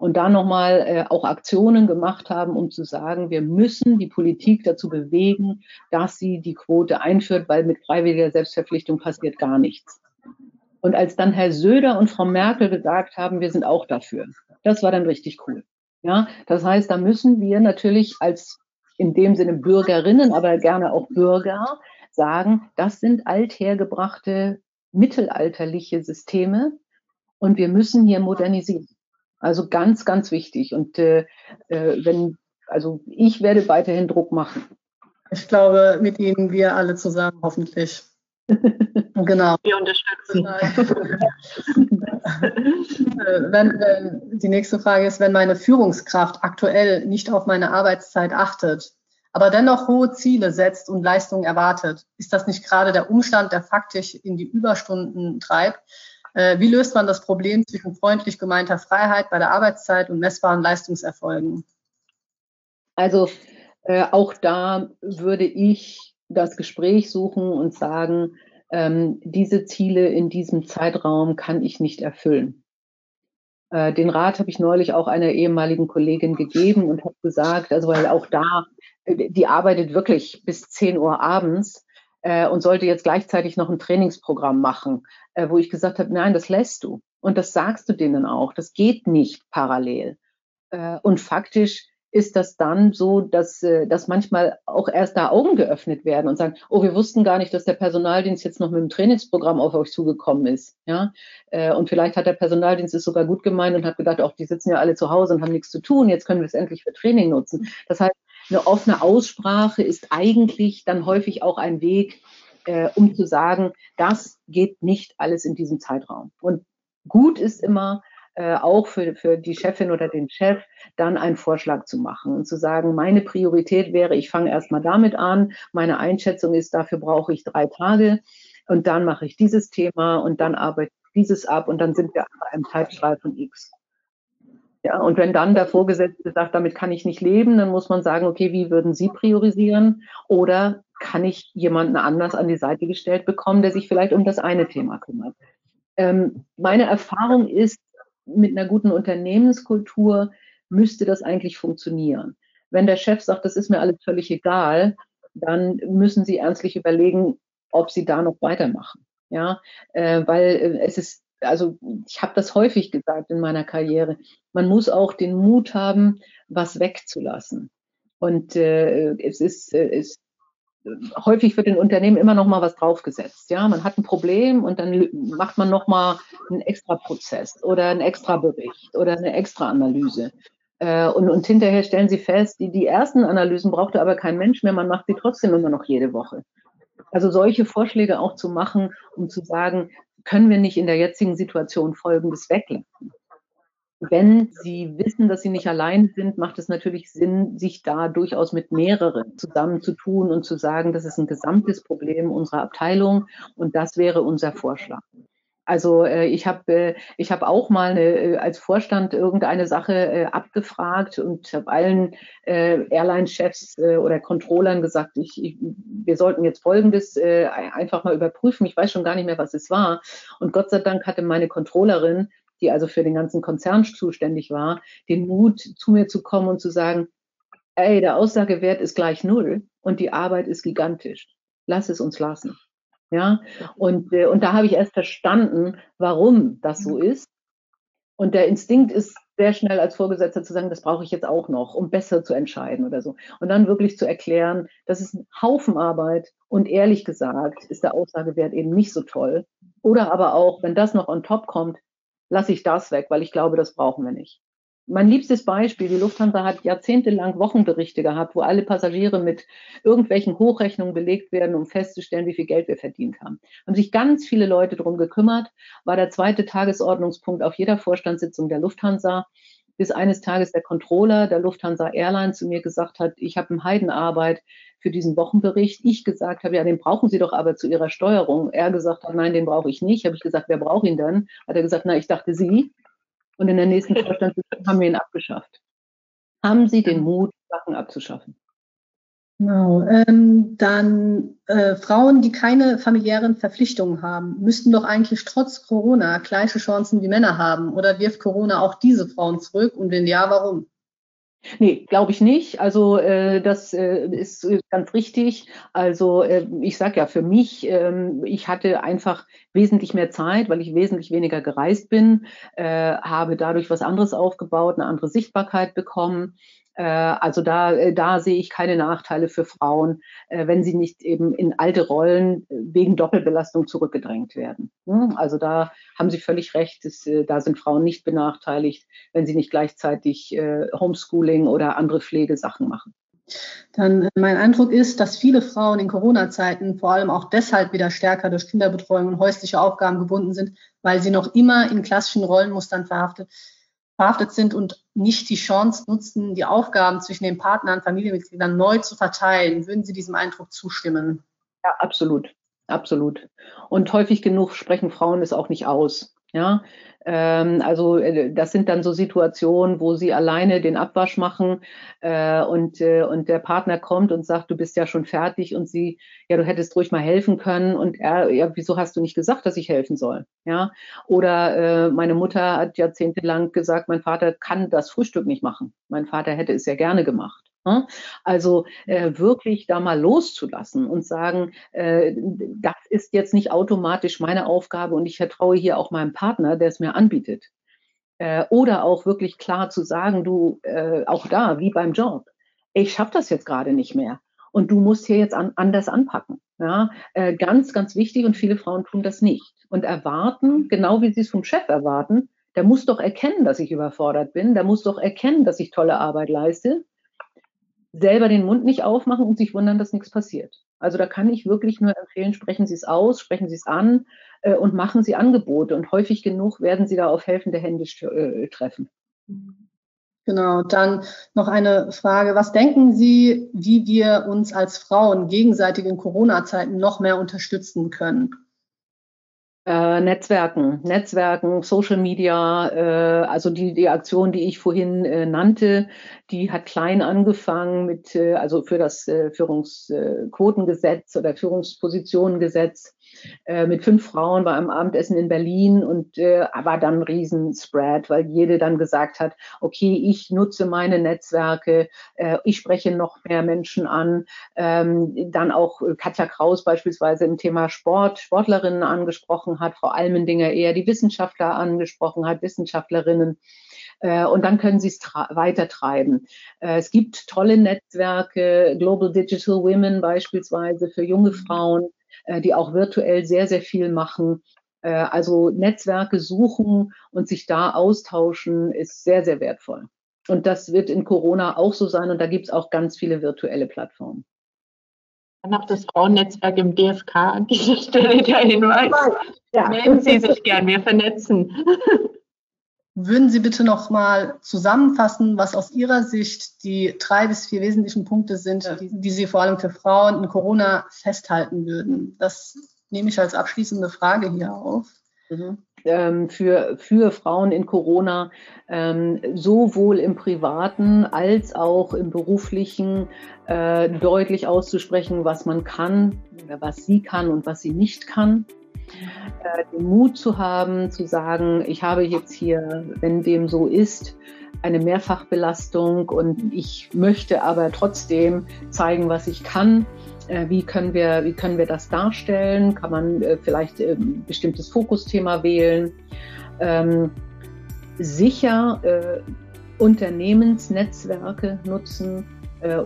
Und da nochmal äh, auch Aktionen gemacht haben, um zu sagen, wir müssen die Politik dazu bewegen, dass sie die Quote einführt, weil mit freiwilliger Selbstverpflichtung passiert gar nichts. Und als dann Herr Söder und Frau Merkel gesagt haben, wir sind auch dafür, das war dann richtig cool. Ja, das heißt, da müssen wir natürlich als in dem Sinne Bürgerinnen, aber gerne auch Bürger sagen, das sind althergebrachte mittelalterliche Systeme und wir müssen hier modernisieren. Also ganz, ganz wichtig. Und äh, äh wenn, also ich werde weiterhin Druck machen. Ich glaube, mit Ihnen wir alle zusammen hoffentlich. genau. Wir unterstützen. wenn, wenn, die nächste Frage ist, wenn meine Führungskraft aktuell nicht auf meine Arbeitszeit achtet, aber dennoch hohe Ziele setzt und Leistungen erwartet, ist das nicht gerade der Umstand, der faktisch in die Überstunden treibt? Äh, wie löst man das Problem zwischen freundlich gemeinter Freiheit bei der Arbeitszeit und messbaren Leistungserfolgen? Also äh, auch da würde ich das Gespräch suchen und sagen, ähm, diese Ziele in diesem Zeitraum kann ich nicht erfüllen. Äh, den Rat habe ich neulich auch einer ehemaligen Kollegin gegeben und habe gesagt, also weil auch da, äh, die arbeitet wirklich bis 10 Uhr abends äh, und sollte jetzt gleichzeitig noch ein Trainingsprogramm machen, äh, wo ich gesagt habe, nein, das lässt du. Und das sagst du denen auch. Das geht nicht parallel. Äh, und faktisch ist das dann so, dass, äh, dass manchmal auch erst da Augen geöffnet werden und sagen, oh, wir wussten gar nicht, dass der Personaldienst jetzt noch mit dem Trainingsprogramm auf euch zugekommen ist. Ja? Äh, und vielleicht hat der Personaldienst es sogar gut gemeint und hat gedacht, auch die sitzen ja alle zu Hause und haben nichts zu tun, jetzt können wir es endlich für Training nutzen. Das heißt, eine offene Aussprache ist eigentlich dann häufig auch ein Weg, äh, um zu sagen, das geht nicht alles in diesem Zeitraum. Und gut ist immer, äh, auch für, für die Chefin oder den Chef dann einen Vorschlag zu machen und zu sagen, meine Priorität wäre, ich fange erstmal damit an, meine Einschätzung ist, dafür brauche ich drei Tage und dann mache ich dieses Thema und dann arbeite ich dieses ab und dann sind wir bei einem Zeitstrahl von X. Ja, und wenn dann der Vorgesetzte sagt, damit kann ich nicht leben, dann muss man sagen, okay, wie würden Sie priorisieren? Oder kann ich jemanden anders an die Seite gestellt bekommen, der sich vielleicht um das eine Thema kümmert? Ähm, meine Erfahrung ist, mit einer guten Unternehmenskultur müsste das eigentlich funktionieren. Wenn der Chef sagt, das ist mir alles völlig egal, dann müssen Sie ernstlich überlegen, ob Sie da noch weitermachen. Ja, äh, weil äh, es ist, also ich habe das häufig gesagt in meiner Karriere, man muss auch den Mut haben, was wegzulassen. Und äh, es ist, äh, es häufig wird in Unternehmen immer noch mal was draufgesetzt. Ja, man hat ein Problem und dann macht man noch mal einen extra Prozess oder einen extra Bericht oder eine extra Analyse. Äh, und, und hinterher stellen sie fest, die, die ersten Analysen brauchte aber kein Mensch mehr, man macht sie trotzdem immer noch jede Woche. Also solche Vorschläge auch zu machen, um zu sagen, können wir nicht in der jetzigen Situation Folgendes weglassen? Wenn Sie wissen, dass Sie nicht allein sind, macht es natürlich Sinn, sich da durchaus mit mehreren zusammenzutun und zu sagen, das ist ein gesamtes Problem unserer Abteilung und das wäre unser Vorschlag. Also äh, ich habe äh, ich hab auch mal eine, äh, als Vorstand irgendeine Sache abgefragt und habe allen Airline-Chefs oder Controllern gesagt, ich, ich, wir sollten jetzt Folgendes einfach mal überprüfen. Ich weiß schon gar nicht mehr, was es war. Und Gott sei Dank hatte meine Controllerin die also für den ganzen Konzern zuständig war, den Mut, zu mir zu kommen und zu sagen, ey, der Aussagewert ist gleich null und die Arbeit ist gigantisch. Lass es uns lassen. Ja, und, äh, und da habe ich erst verstanden, warum das so ist. Und der Instinkt ist sehr schnell als Vorgesetzter zu sagen, das brauche ich jetzt auch noch, um besser zu entscheiden oder so. Und dann wirklich zu erklären, das ist ein Haufen Arbeit und ehrlich gesagt ist der Aussagewert eben nicht so toll. Oder aber auch, wenn das noch on top kommt, lasse ich das weg, weil ich glaube, das brauchen wir nicht. Mein liebstes Beispiel, die Lufthansa hat jahrzehntelang Wochenberichte gehabt, wo alle Passagiere mit irgendwelchen Hochrechnungen belegt werden, um festzustellen, wie viel Geld wir verdient haben. Haben sich ganz viele Leute darum gekümmert, war der zweite Tagesordnungspunkt auf jeder Vorstandssitzung der Lufthansa bis eines Tages der Controller der Lufthansa Airlines zu mir gesagt hat, ich habe eine Heidenarbeit für diesen Wochenbericht. Ich gesagt habe, ja, den brauchen Sie doch aber zu Ihrer Steuerung. Er gesagt hat, nein, den brauche ich nicht. Habe ich gesagt, wer braucht ihn dann? Hat er gesagt, na, ich dachte Sie. Und in der nächsten Vorstandssitzung haben wir ihn abgeschafft. Haben Sie den Mut, Sachen abzuschaffen? Genau. Ähm, dann äh, Frauen, die keine familiären Verpflichtungen haben, müssten doch eigentlich trotz Corona gleiche Chancen wie Männer haben. Oder wirft Corona auch diese Frauen zurück? Und wenn ja, warum? Nee, glaube ich nicht. Also äh, das äh, ist ganz richtig. Also äh, ich sage ja für mich, äh, ich hatte einfach wesentlich mehr Zeit, weil ich wesentlich weniger gereist bin, äh, habe dadurch was anderes aufgebaut, eine andere Sichtbarkeit bekommen. Äh, also da, äh, da sehe ich keine Nachteile für Frauen, äh, wenn sie nicht eben in alte Rollen wegen Doppelbelastung zurückgedrängt werden. Hm? Also da haben Sie völlig recht, da sind Frauen nicht benachteiligt, wenn sie nicht gleichzeitig Homeschooling oder andere Pflegesachen machen. Dann mein Eindruck ist, dass viele Frauen in Corona-Zeiten vor allem auch deshalb wieder stärker durch Kinderbetreuung und häusliche Aufgaben gebunden sind, weil sie noch immer in klassischen Rollenmustern verhaftet verhaftet sind und nicht die Chance nutzen, die Aufgaben zwischen den Partnern, Familienmitgliedern neu zu verteilen. Würden Sie diesem Eindruck zustimmen? Ja, absolut. Absolut. Und häufig genug sprechen Frauen es auch nicht aus. Ja, ähm, also äh, das sind dann so Situationen, wo sie alleine den Abwasch machen äh, und, äh, und der Partner kommt und sagt, du bist ja schon fertig und sie, ja, du hättest ruhig mal helfen können und er, ja, wieso hast du nicht gesagt, dass ich helfen soll? Ja, oder äh, meine Mutter hat jahrzehntelang gesagt, mein Vater kann das Frühstück nicht machen. Mein Vater hätte es ja gerne gemacht. Ne? Also äh, wirklich da mal loszulassen und sagen, äh, das ist jetzt nicht automatisch meine Aufgabe und ich vertraue hier auch meinem Partner, der es mir anbietet. Äh, oder auch wirklich klar zu sagen, du, äh, auch da, wie beim Job, ich schaffe das jetzt gerade nicht mehr und du musst hier jetzt an, anders anpacken. Ja, äh, ganz, ganz wichtig und viele Frauen tun das nicht und erwarten, genau wie sie es vom Chef erwarten, der muss doch erkennen, dass ich überfordert bin, der muss doch erkennen, dass ich tolle Arbeit leiste selber den Mund nicht aufmachen und sich wundern, dass nichts passiert. Also da kann ich wirklich nur empfehlen, sprechen Sie es aus, sprechen Sie es an äh, und machen Sie Angebote. Und häufig genug werden Sie da auf helfende Hände äh, treffen. Genau, dann noch eine Frage. Was denken Sie, wie wir uns als Frauen gegenseitig in Corona-Zeiten noch mehr unterstützen können? Äh, Netzwerken, Netzwerken, Social Media, äh, also die, die Aktion, die ich vorhin äh, nannte, die hat klein angefangen mit, äh, also für das äh, Führungsquotengesetz oder Führungspositionengesetz äh, mit fünf Frauen bei einem Abendessen in Berlin und äh, war dann ein Riesenspread, weil jede dann gesagt hat, okay, ich nutze meine Netzwerke, äh, ich spreche noch mehr Menschen an. Ähm, dann auch Katja Kraus beispielsweise im Thema Sport, Sportlerinnen angesprochen hat, Frau Almendinger eher die Wissenschaftler angesprochen hat, Wissenschaftlerinnen äh, und dann können sie es weitertreiben. Äh, es gibt tolle Netzwerke, Global Digital Women beispielsweise für junge Frauen, äh, die auch virtuell sehr, sehr viel machen. Äh, also Netzwerke suchen und sich da austauschen ist sehr, sehr wertvoll. Und das wird in Corona auch so sein und da gibt es auch ganz viele virtuelle Plattformen. Dann auch das Frauennetzwerk im DFK an dieser Stelle der Hinweis. Ja. Melden Sie sich gern, wir vernetzen. Würden Sie bitte noch mal zusammenfassen, was aus Ihrer Sicht die drei bis vier wesentlichen Punkte sind, die, die Sie vor allem für Frauen in Corona festhalten würden? Das nehme ich als abschließende Frage hier auf. Mhm. Ähm, für, für Frauen in Corona ähm, sowohl im privaten als auch im beruflichen äh, deutlich auszusprechen, was man kann, was sie kann und was sie nicht kann äh, den Mut zu haben, zu sagen, ich habe jetzt hier, wenn dem so ist, eine Mehrfachbelastung und ich möchte aber trotzdem zeigen, was ich kann. Äh, wie können wir, wie können wir das darstellen? Kann man äh, vielleicht ein bestimmtes Fokusthema wählen? Ähm, sicher Unternehmensnetzwerke nutzen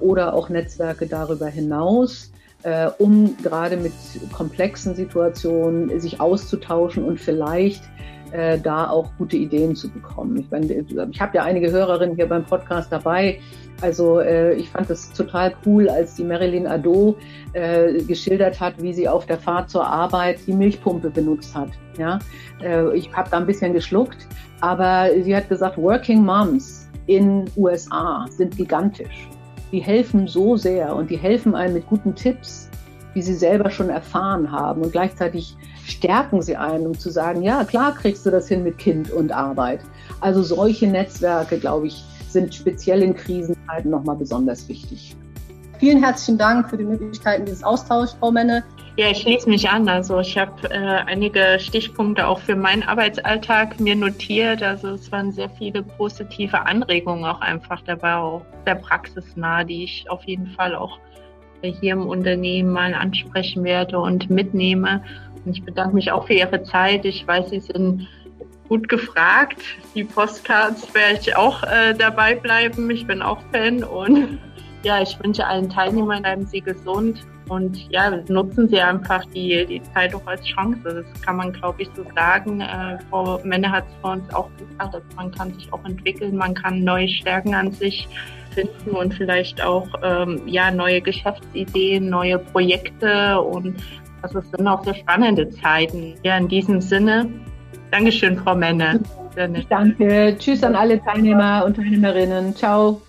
oder auch Netzwerke darüber hinaus äh, um gerade mit komplexen Situationen sich auszutauschen und vielleicht äh, da auch gute Ideen zu bekommen. Ich, meine, ich habe ja einige Hörerinnen hier beim Podcast dabei. Also äh, ich fand es total cool, als die Marilyn Ado äh, geschildert hat, wie sie auf der Fahrt zur Arbeit die Milchpumpe benutzt hat. Ja, äh, ich habe da ein bisschen geschluckt, aber sie hat gesagt, Working Moms in USA sind gigantisch die helfen so sehr und die helfen einem mit guten Tipps, wie sie selber schon erfahren haben. Und gleichzeitig stärken sie einen, um zu sagen, ja, klar kriegst du das hin mit Kind und Arbeit. Also solche Netzwerke, glaube ich, sind speziell in Krisenzeiten nochmal besonders wichtig. Vielen herzlichen Dank für die Möglichkeiten dieses Austauschs, Frau Menne. Ja, ich schließe mich an. Also ich habe äh, einige Stichpunkte auch für meinen Arbeitsalltag mir notiert. Also es waren sehr viele positive Anregungen auch einfach dabei, auch sehr praxisnah, die ich auf jeden Fall auch hier im Unternehmen mal ansprechen werde und mitnehme. Und ich bedanke mich auch für Ihre Zeit. Ich weiß, Sie sind gut gefragt. Die Postcards werde ich auch äh, dabei bleiben. Ich bin auch Fan und ja, ich wünsche allen Teilnehmern, bleiben Sie gesund und ja, nutzen Sie einfach die, die Zeit auch als Chance. Das kann man, glaube ich, so sagen. Äh, Frau Menne hat es vor uns auch gesagt, dass man kann sich auch entwickeln, man kann neue Stärken an sich finden und vielleicht auch ähm, ja, neue Geschäftsideen, neue Projekte und also es sind auch sehr spannende Zeiten. Ja, in diesem Sinne, Dankeschön, Frau Menne. Danke. Tschüss an alle Teilnehmer und Teilnehmerinnen. Ciao.